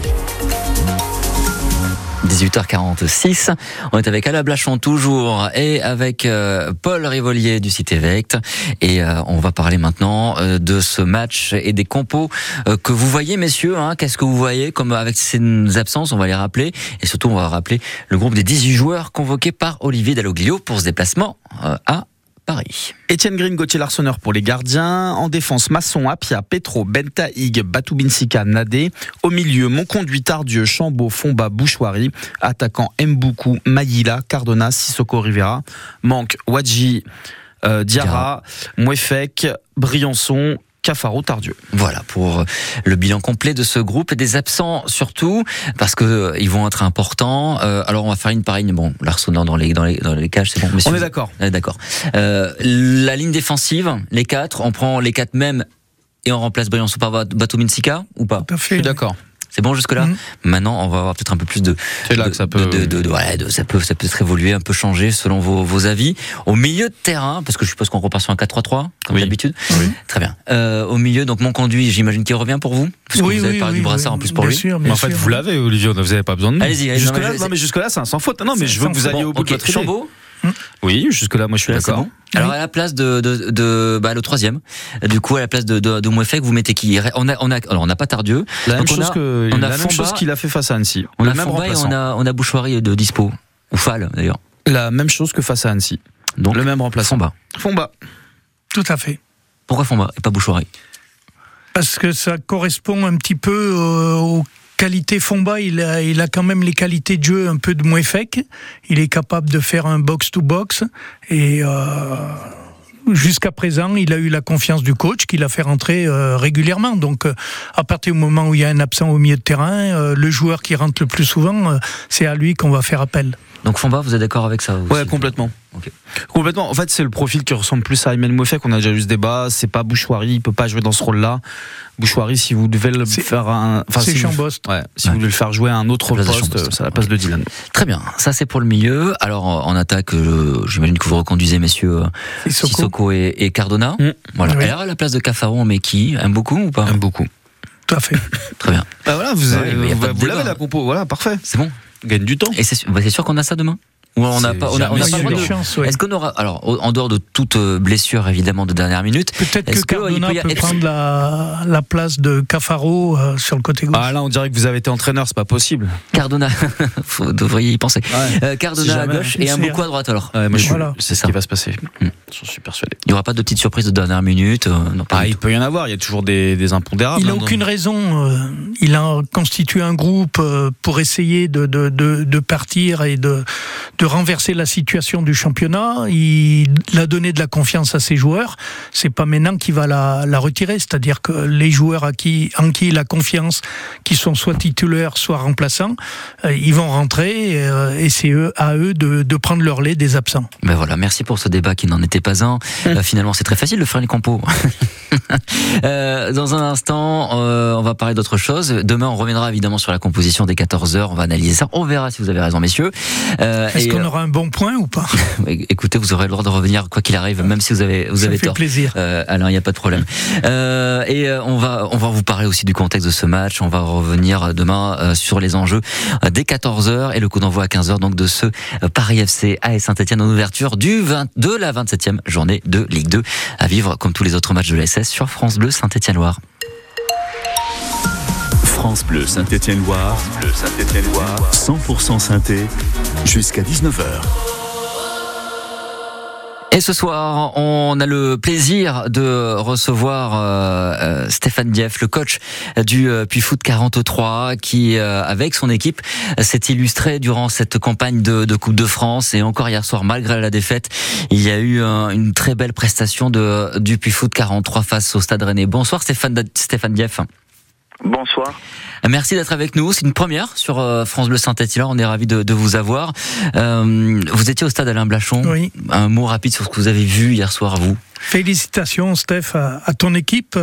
18h46. On est avec Alain Blachon toujours et avec euh, Paul Rivolier du site Évêque. Et euh, on va parler maintenant euh, de ce match et des compos que vous voyez, messieurs. Hein. Qu'est-ce que vous voyez comme avec ces absences On va les rappeler. Et surtout, on va rappeler le groupe des 18 joueurs convoqués par Olivier Dalloglio pour ce déplacement à Paris. Étienne Green, Gauthier Larsonneur pour les gardiens. En défense, Masson, Apia, Petro, Benta, Hig, Batoubinsika, Nadé. Au milieu, Monconduit, Tardieu, Chambaud, Fomba, Bouchoirie. Attaquant, Mboukou, Maïla, Cardona, Sissoko, Rivera. Manque, Wadji, euh, Diarra, Mouefek, Briançon, Cafaro, Tardieu. Voilà pour euh, le bilan complet de ce groupe et des absents surtout parce que euh, ils vont être importants. Euh, alors on va faire une pareille. Bon, l'Arsenal dans les dans les dans les cages, c'est bon. messieurs. On est d'accord. On est d'accord. Euh, la ligne défensive, les quatre, on prend les quatre mêmes et on remplace Briançon par Bat- Batouminsika ou pas? Tout à fait. Je suis d'accord. C'est bon jusque là. Maintenant, on va avoir peut-être un peu plus de. C'est là de- que ça peut- de- de- de- ouais, de- ça peut ça peut se évoluer, un peu changer selon vos, vos avis. Au milieu de terrain, parce que je suppose qu'on repart sur un 4-3-3 comme d'habitude. Très bien. Euh, au milieu, donc mon conduit, j'imagine qu'il revient pour vous, parce que Oui, vous avez oui, parlé oui, du brassard oui, en plus pour bien lui. sûr, Mais en fait, vous l'avez, Olivier, vous n'avez pas besoin de nous. Allez-y, allez, Jusque non, là, mais non, mais jusque là, c'est un sans faute. Non, mais je veux que vous alliez au bout de votre. Chambaud. Oui, jusque là, moi, je suis d'accord. bon. Alors à la place de, de, de bah, le troisième, du coup à la place de, de, de Mouefek, vous mettez qui? On a on a alors on n'a pas Tardieu. La même chose a- que on a la même chose qu'il a fait face à Annecy. On le a même Fomba et on a on a Bouchoirie de dispo ou Fall d'ailleurs. La même chose que face à Annecy. Donc Le même remplaçant. Fomba. Fomba. Tout à fait. Pourquoi Fomba et pas Bouchoirie? Parce que ça correspond un petit peu euh, aux qualités Fomba. Il a, il a quand même les qualités de jeu un peu de Mouefek. Il est capable de faire un box-to-box. Et euh, jusqu'à présent, il a eu la confiance du coach qui l'a fait rentrer euh, régulièrement. Donc, euh, à partir du moment où il y a un absent au milieu de terrain, euh, le joueur qui rentre le plus souvent, euh, c'est à lui qu'on va faire appel. Donc Fomba, vous êtes d'accord avec ça aussi Ouais, complètement. Complètement. En fait, c'est le profil qui ressemble plus à Emel Mouefek. On a déjà eu ce débat. C'est pas Bouchoirie. Il peut pas jouer dans ce rôle-là. Bouchoirie, si vous devez le faire un, c'est si vous-. Ouais. Si Ouais. vous devez le faire jouer à un autre La poste, à la place de Dylan. Très bien, ça c'est pour le milieu. Alors en attaque, euh, j'imagine que vous reconduisez messieurs euh, Sissoko. Sissoko et, et Cardona. Mm. Voilà. Oui. Alors à la place de Cafaro, on met qui? Aime beaucoup ou pas? Aime beaucoup. Tout à fait. [LAUGHS] Très bien. Bah voilà, vous, Ouais, avez- l'avez la compo. Voilà, parfait. C'est bon. Gagne du temps. Et c'est bah, c'est sûr qu'on a ça demain? On n'a pas on a, a pas de- ouais. Est-ce qu'on aura alors en dehors de toute euh, blessure évidemment de dernière minute Peut-être que Cardona peut y peut, prendre la, la place de Cafaro euh, sur le côté gauche? Ah là, on dirait que vous avez été entraîneur, c'est pas possible. Cardona, [LAUGHS] vous devriez y penser. Ouais. Euh, Cardona Si à gauche et un beaucoup à droite alors. Ouais, moi, je suis- Voilà. c'est ce ça. qui va se passer. Mm. J'en suis persuadé. Il n'y aura pas de petite surprise de dernière minute. euh, non, pas Ah, il peut y en avoir. Il y a toujours des, des impondérables. Il n'a hein, aucune raison. il a constitué un groupe pour essayer de, de, de, de partir et de, de renverser la situation du championnat. Il a donné de la confiance à ses joueurs. C'est pas maintenant qu'il va la, la retirer. C'est-à-dire que les joueurs à qui, en qui il a confiance, qui sont soit titulaires, soit remplaçants, euh, ils vont rentrer euh, et c'est eux, à eux de, de prendre leur lait des absents. Ben voilà, merci pour ce débat qui n'en était pas un. Euh, finalement, c'est très facile de faire les compos. [LAUGHS] Euh, dans un instant, euh, on va parler d'autre chose. Demain, on reviendra évidemment sur la composition des 14 heures. On va analyser ça. On verra si vous avez raison, messieurs. Euh, Est-ce et, qu'on euh, aura un bon point ou pas [LAUGHS] écoutez, vous aurez le droit de revenir quoi qu'il arrive, même si vous avez vous Ça avez fait tort. plaisir. Euh, Alain, il n'y a pas de problème. [LAUGHS] Euh, et euh, on va on va vous parler aussi du contexte de ce match. On va revenir demain euh, sur les enjeux euh, dès 14 h et le coup d'envoi à 15 h donc de ce Paris FC AS Saint-Etienne en ouverture du 20, de la 27e journée de Ligue 2 à vivre comme tous les autres matchs de l'SS sur France Bleu Saint-Etienne-Loire. France Bleu Saint-Étienne-Loire. Bleu Saint-Étienne-Loire. 100% synthé. Jusqu'à 19h. Et ce soir, on a le plaisir de recevoir euh, euh, Stéphane Dieff, le coach du euh, Puy Foot 43, qui, avec son équipe, s'est illustré durant cette campagne de, Coupe de France. Et encore hier soir, malgré la défaite, il y a eu un- une très belle prestation de, du Puy Foot 43 face au Stade Rennais. Bonsoir Stéphane, Stéphane Dieff. Bonsoir. Merci d'être avec nous. C'est une première sur euh, France Bleu Saint-Étienne. On est ravis de, de vous avoir. Euh, vous étiez au stade Alain Blachon. Oui. Un mot rapide sur ce que vous avez vu hier soir, vous. Félicitations, Steph, à, à ton équipe.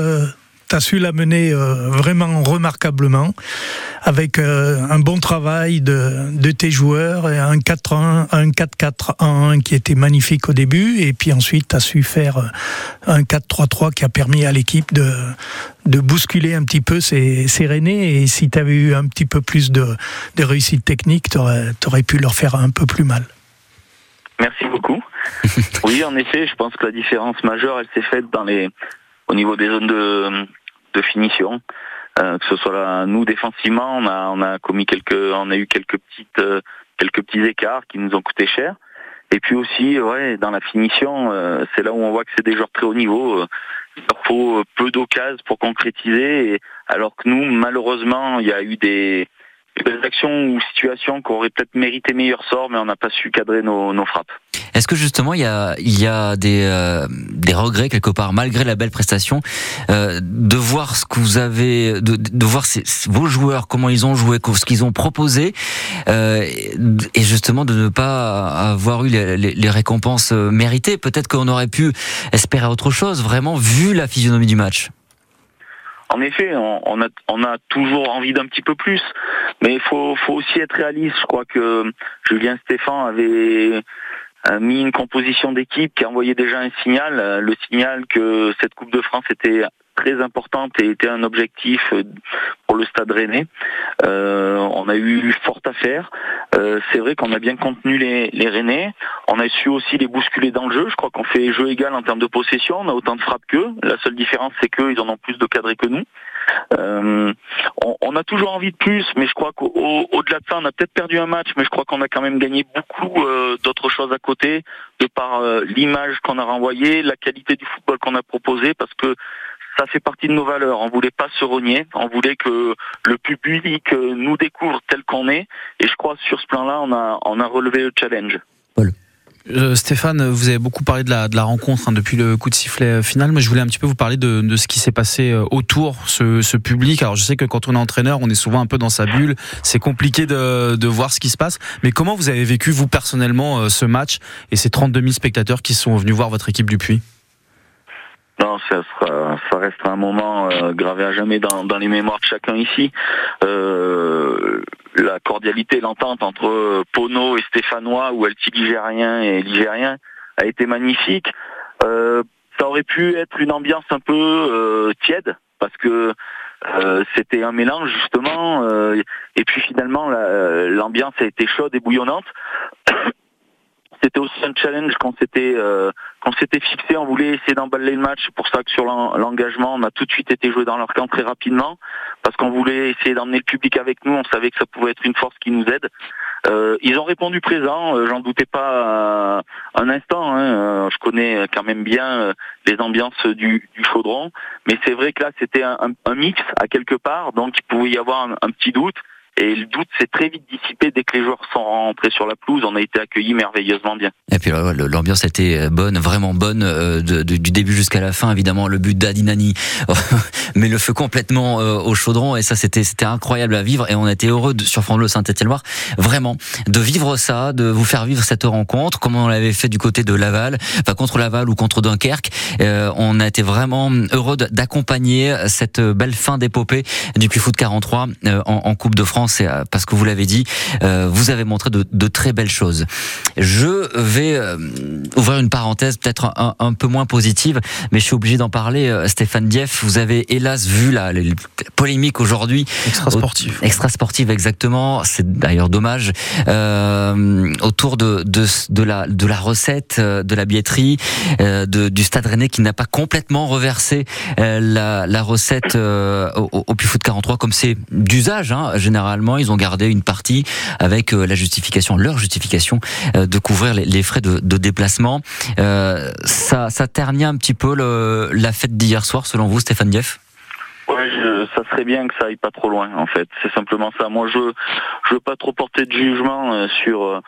tu as su la mener euh, vraiment remarquablement, avec euh, un bon travail de, de tes joueurs, et un 4-1, un 4-4-1 qui était magnifique au début, et puis ensuite tu as su faire euh, un 4-3-3 qui a permis à l'équipe de, de bousculer un petit peu ses, ses Rennais, et si tu avais eu un petit peu plus de, de réussite technique, tu aurais, pu leur faire un peu plus mal. Merci beaucoup. [LAUGHS] oui, en effet, je pense que la différence majeure, elle s'est faite dans les, au niveau des zones de, de finition. Euh, que ce soit là, nous défensivement, on a, on a commis quelques, on a eu quelques petites, euh, quelques petits écarts qui nous ont coûté cher. Et puis aussi, ouais, dans la finition, euh, c'est là où on voit que c'est des joueurs très haut niveau. Euh, il leur faut peu d'occasions pour concrétiser, alors que nous, malheureusement, il y a eu des, des actions ou situations qui auraient peut-être mérité meilleur sort, mais on n'a pas su cadrer nos, frappes. Est-ce que justement il y a, il y a des, euh, des regrets quelque part, malgré la belle prestation, euh, de voir ce que vous avez, de, de voir vos joueurs, comment ils ont joué, ce qu'ils ont proposé, euh, et justement de ne pas avoir eu les, les, les récompenses méritées? Peut-être qu'on aurait pu espérer autre chose, vraiment vu la physionomie du match. En effet, on, a, toujours envie d'un petit peu plus, mais il faut, faut aussi être réaliste. Je crois que Julien Stéphan avait mis une composition d'équipe qui envoyait déjà un signal, le signal que cette Coupe de France était très importante et était un objectif pour le Stade Rennais. Euh, on a eu fort à faire. Euh, c'est vrai qu'on a bien contenu les, les Rennais. On a su aussi les bousculer dans le jeu. Je crois qu'on fait jeu égal en termes de possession. On a autant de frappes qu'eux. La seule différence, c'est qu'eux, ils en ont plus de cadrés que nous. Euh, on, on, a toujours envie de plus, mais je crois qu'au-delà de ça, on a peut-être perdu un match, mais je crois qu'on a quand même gagné beaucoup euh, d'autres choses à côté, de par euh, l'image qu'on a renvoyée, la qualité du football qu'on a proposé, parce que ça fait partie de nos valeurs. On voulait pas se renier, on voulait que le public nous découvre tel qu'on est, et je crois que sur ce plan-là, on a, on a relevé le challenge. Paul. Euh, Stéphane, vous avez beaucoup parlé de la, de la rencontre hein, depuis le coup de sifflet final, mais je voulais un petit peu vous parler de, de ce qui s'est passé euh, autour, ce, ce, public. Alors je sais que quand on est entraîneur, on est souvent un peu dans sa bulle, c'est compliqué de, de, voir ce qui se passe, mais comment vous avez vécu, vous personnellement, euh, ce match et ces 32 000 spectateurs qui sont venus voir votre équipe du Puy? Non, ça, sera, ça restera un moment euh, gravé à jamais dans, dans, les mémoires de chacun ici. Euh, la cordialité, l'entente entre Pono et Stéphanois, ou Elti Ligérien et Ligérien, a été magnifique. Euh, ça aurait pu être une ambiance un peu euh, tiède, parce que euh, c'était un mélange justement, euh, et puis finalement l'ambiance a été chaude et bouillonnante. C'était aussi un challenge qu'on s'était euh, qu'on s'était fixé. On voulait essayer d'emballer le match. C'est pour ça que sur l'engagement, on a tout de suite été joué dans leur camp très rapidement parce qu'on voulait essayer d'emmener le public avec nous. On savait que ça pouvait être une force qui nous aide. Euh, ils ont répondu présent. Euh, J'en doutais pas euh, un instant. Hein. Je connais quand même bien les ambiances du, du chaudron, mais c'est vrai que là c'était un, un, mix à quelque part, donc il pouvait y avoir un petit doute. Et le doute s'est très vite dissipé dès que les joueurs sont rentrés sur la pelouse. On a été accueillis merveilleusement bien. Et puis l'ambiance était bonne, vraiment bonne, euh, du début jusqu'à la fin. Évidemment, le but d'Adinani [LAUGHS] met le feu complètement euh, au chaudron. Et ça, c'était incroyable à vivre. Et on était heureux de, sur France Saint-Étienne-Loire, vraiment, de vivre ça, de vous faire vivre cette rencontre, comme on l'avait fait du côté de Laval, enfin contre Laval ou contre Dunkerque. Euh, on a été vraiment heureux d'accompagner cette belle fin d'épopée du Puy Foot 43 en, en Coupe de France c'est parce que vous l'avez dit, euh, vous avez montré de, de, très belles choses. Je vais euh, ouvrir une parenthèse peut-être un, un, peu moins positive, mais je suis obligé d'en parler. Euh, Stéphane Dieff, vous avez hélas vu la, polémique aujourd'hui. Extra sportive. Extra sportive, exactement. C'est d'ailleurs dommage. Euh, autour de, de, de, la, de la recette euh, de la billetterie euh, de, du Stade Rennais qui n'a pas complètement reversé euh, la, la recette euh, au, au Puy-Foot 43 comme c'est d'usage. Hein. Généralement, ils ont gardé une partie avec euh, la justification, leur justification euh, de couvrir les, frais de, déplacement. Euh, ça, ça ternit un petit peu la fête d'hier soir, selon vous, Stéphane Dieff je- ça serait bien que ça aille pas trop loin, en fait. C'est simplement ça. Moi, je je veux pas trop porter de jugement sur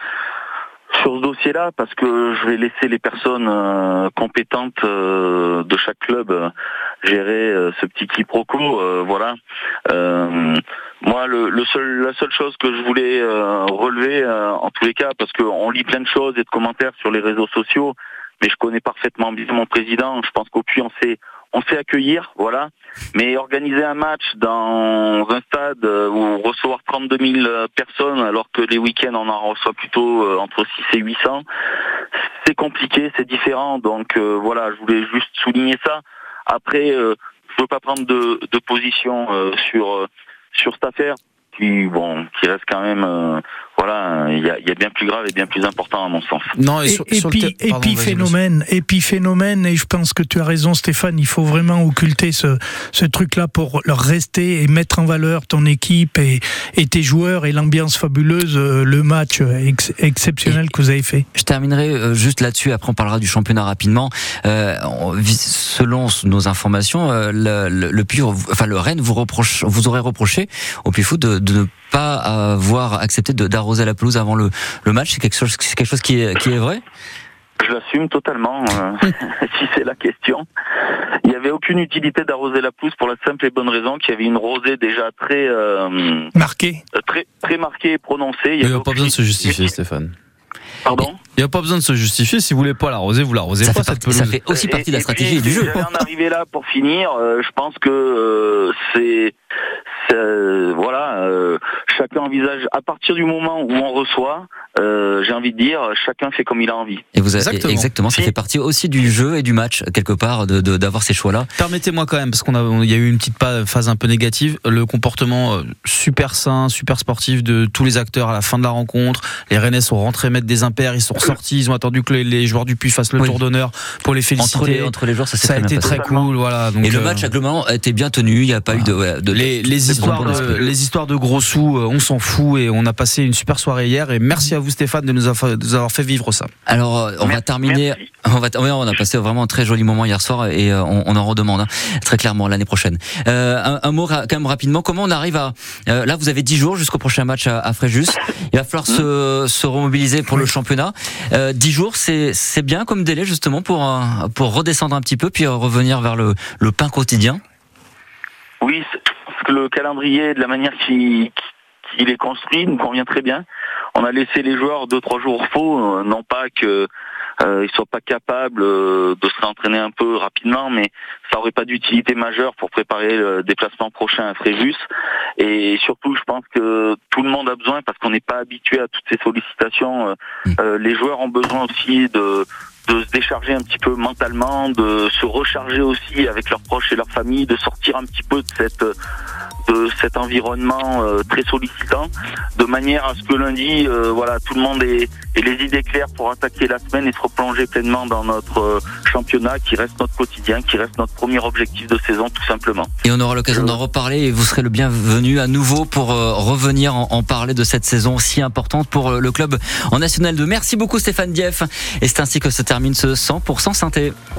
sur ce dossier-là parce que je vais laisser les personnes euh, compétentes euh, de chaque club euh, gérer euh, ce petit quiproquo. euh, voilà. Euh, moi, le, le seul, la seule chose que je voulais relever, en tous les cas, parce qu'on lit plein de choses et de commentaires sur les réseaux sociaux, mais je connais parfaitement mon président. Je pense qu'au Puy, on sait, on sait accueillir, voilà. Mais organiser un match dans un stade où recevoir 32 000 personnes, alors que les week-ends on en reçoit plutôt euh, entre 6 et 800, c'est compliqué, c'est différent. Donc euh, voilà, je voulais juste souligner ça. Après, euh, je veux pas prendre de, de position euh, sur euh, sur cette affaire qui bon qui reste quand même euh, voilà il y a, il y a bien plus grave et bien plus important à mon sens. Non, Et- épi- épiphénomène, épiphénomène, et je pense que tu as raison Stéphane, il faut vraiment occulter ce, ce truc-là pour leur rester et mettre en valeur ton équipe et, et tes joueurs et l'ambiance fabuleuse, euh, le match ex- exceptionnel que vous avez fait. Je terminerai euh, juste là-dessus. Après, on parlera du championnat rapidement. Euh, selon nos informations, euh, le, le, le Puy- enfin le Rennes vous reproche, vous aurait reproché au Foot de, de ne pas avoir accepté de- d'arroser la pelouse avant le, le match. C'est quelque chose, c'est quelque chose qui est, qui est vrai? Je l'assume totalement, euh, [LAUGHS] si c'est la question. Il n'y avait aucune utilité d'arroser la pelouse pour la simple et bonne raison qu'il y avait une rosée déjà très euh, marquée, très très marquée et prononcée. Il n'y a pas besoin de se justifier, Stéphane. Pardon? Il n'y a pas besoin de se justifier. Si vous voulez pas l'arroser, vous l'arrosez pas. fait cette partie- ça fait aussi partie de la stratégie et- du jeu. J'allais en arriver là pour finir. euh, je pense que euh, c'est euh, voilà, euh, chacun envisage à partir du moment où on reçoit. euh, J'ai envie de dire, chacun fait comme il a envie. Et vous avez, Exactement. exactement. ça fait partie aussi du jeu et du match quelque part de de- d'avoir ces choix-là. Permettez-moi quand même, parce qu'on a, il y a eu une petite phase un peu négative, le comportement euh, super sain, super sportif de tous les acteurs à la fin de la rencontre. Les Rennais sont rentrés mettre des impairs, ils sont ressortis, ils ont attendu que les, les joueurs du Puy fassent le Oui. tour d'honneur pour les féliciter. Entre les, entre les joueurs, ça s'est ça a très bien été passé. très cool, voilà. Donc, et le euh, match, globalement, a été bien tenu. Il n'y a pas eu de, ouais, de les, les de histoires bonbons de, d'esprit. les histoires de gros sous, euh, on s'en fout et on a passé une super soirée hier et merci à vous Stéphane de nous avoir, de nous avoir fait vivre ça. Alors, euh, on va terminer. On, va, oui, on a passé vraiment un très joli moment hier soir et euh, on, on en redemande hein, très clairement l'année prochaine. Euh, un, un mot quand même rapidement. Comment on arrive à euh, là Vous avez 10 jours jusqu'au prochain match à, à Fréjus. Il va falloir se, se remobiliser pour le championnat. Euh, 10 jours, c'est bien comme délai justement pour pour redescendre un petit peu puis revenir vers le, le pain quotidien? Oui, le calendrier, de la manière qu'il qu'il est construit, nous convient très bien. On a laissé les joueurs deux trois jours au repos, euh, non pas que euh, ils soient pas capables euh, de se réentraîner un peu rapidement, mais ça aurait pas d'utilité majeure pour préparer le déplacement prochain à Fréjus. Et surtout, je pense que tout le monde a besoin, parce qu'on n'est pas habitué à toutes ces sollicitations. euh, euh, les joueurs ont besoin aussi de de se décharger un petit peu mentalement, de se recharger aussi avec leurs proches et leurs familles, de sortir un petit peu de cette de cet environnement euh, très sollicitant, de manière à ce que lundi, euh, voilà, tout le monde ait, ait les idées claires pour attaquer la semaine et se replonger pleinement dans notre euh, championnat, qui reste notre quotidien, qui reste notre premier objectif de saison, tout simplement. Et on aura l'occasion d'en reparler et vous serez le bienvenu à nouveau pour euh, revenir en, en parler de cette saison si importante pour euh, le club en National 2. Merci beaucoup Stéphane Dieff et c'est ainsi que se termine ce 100% synthé.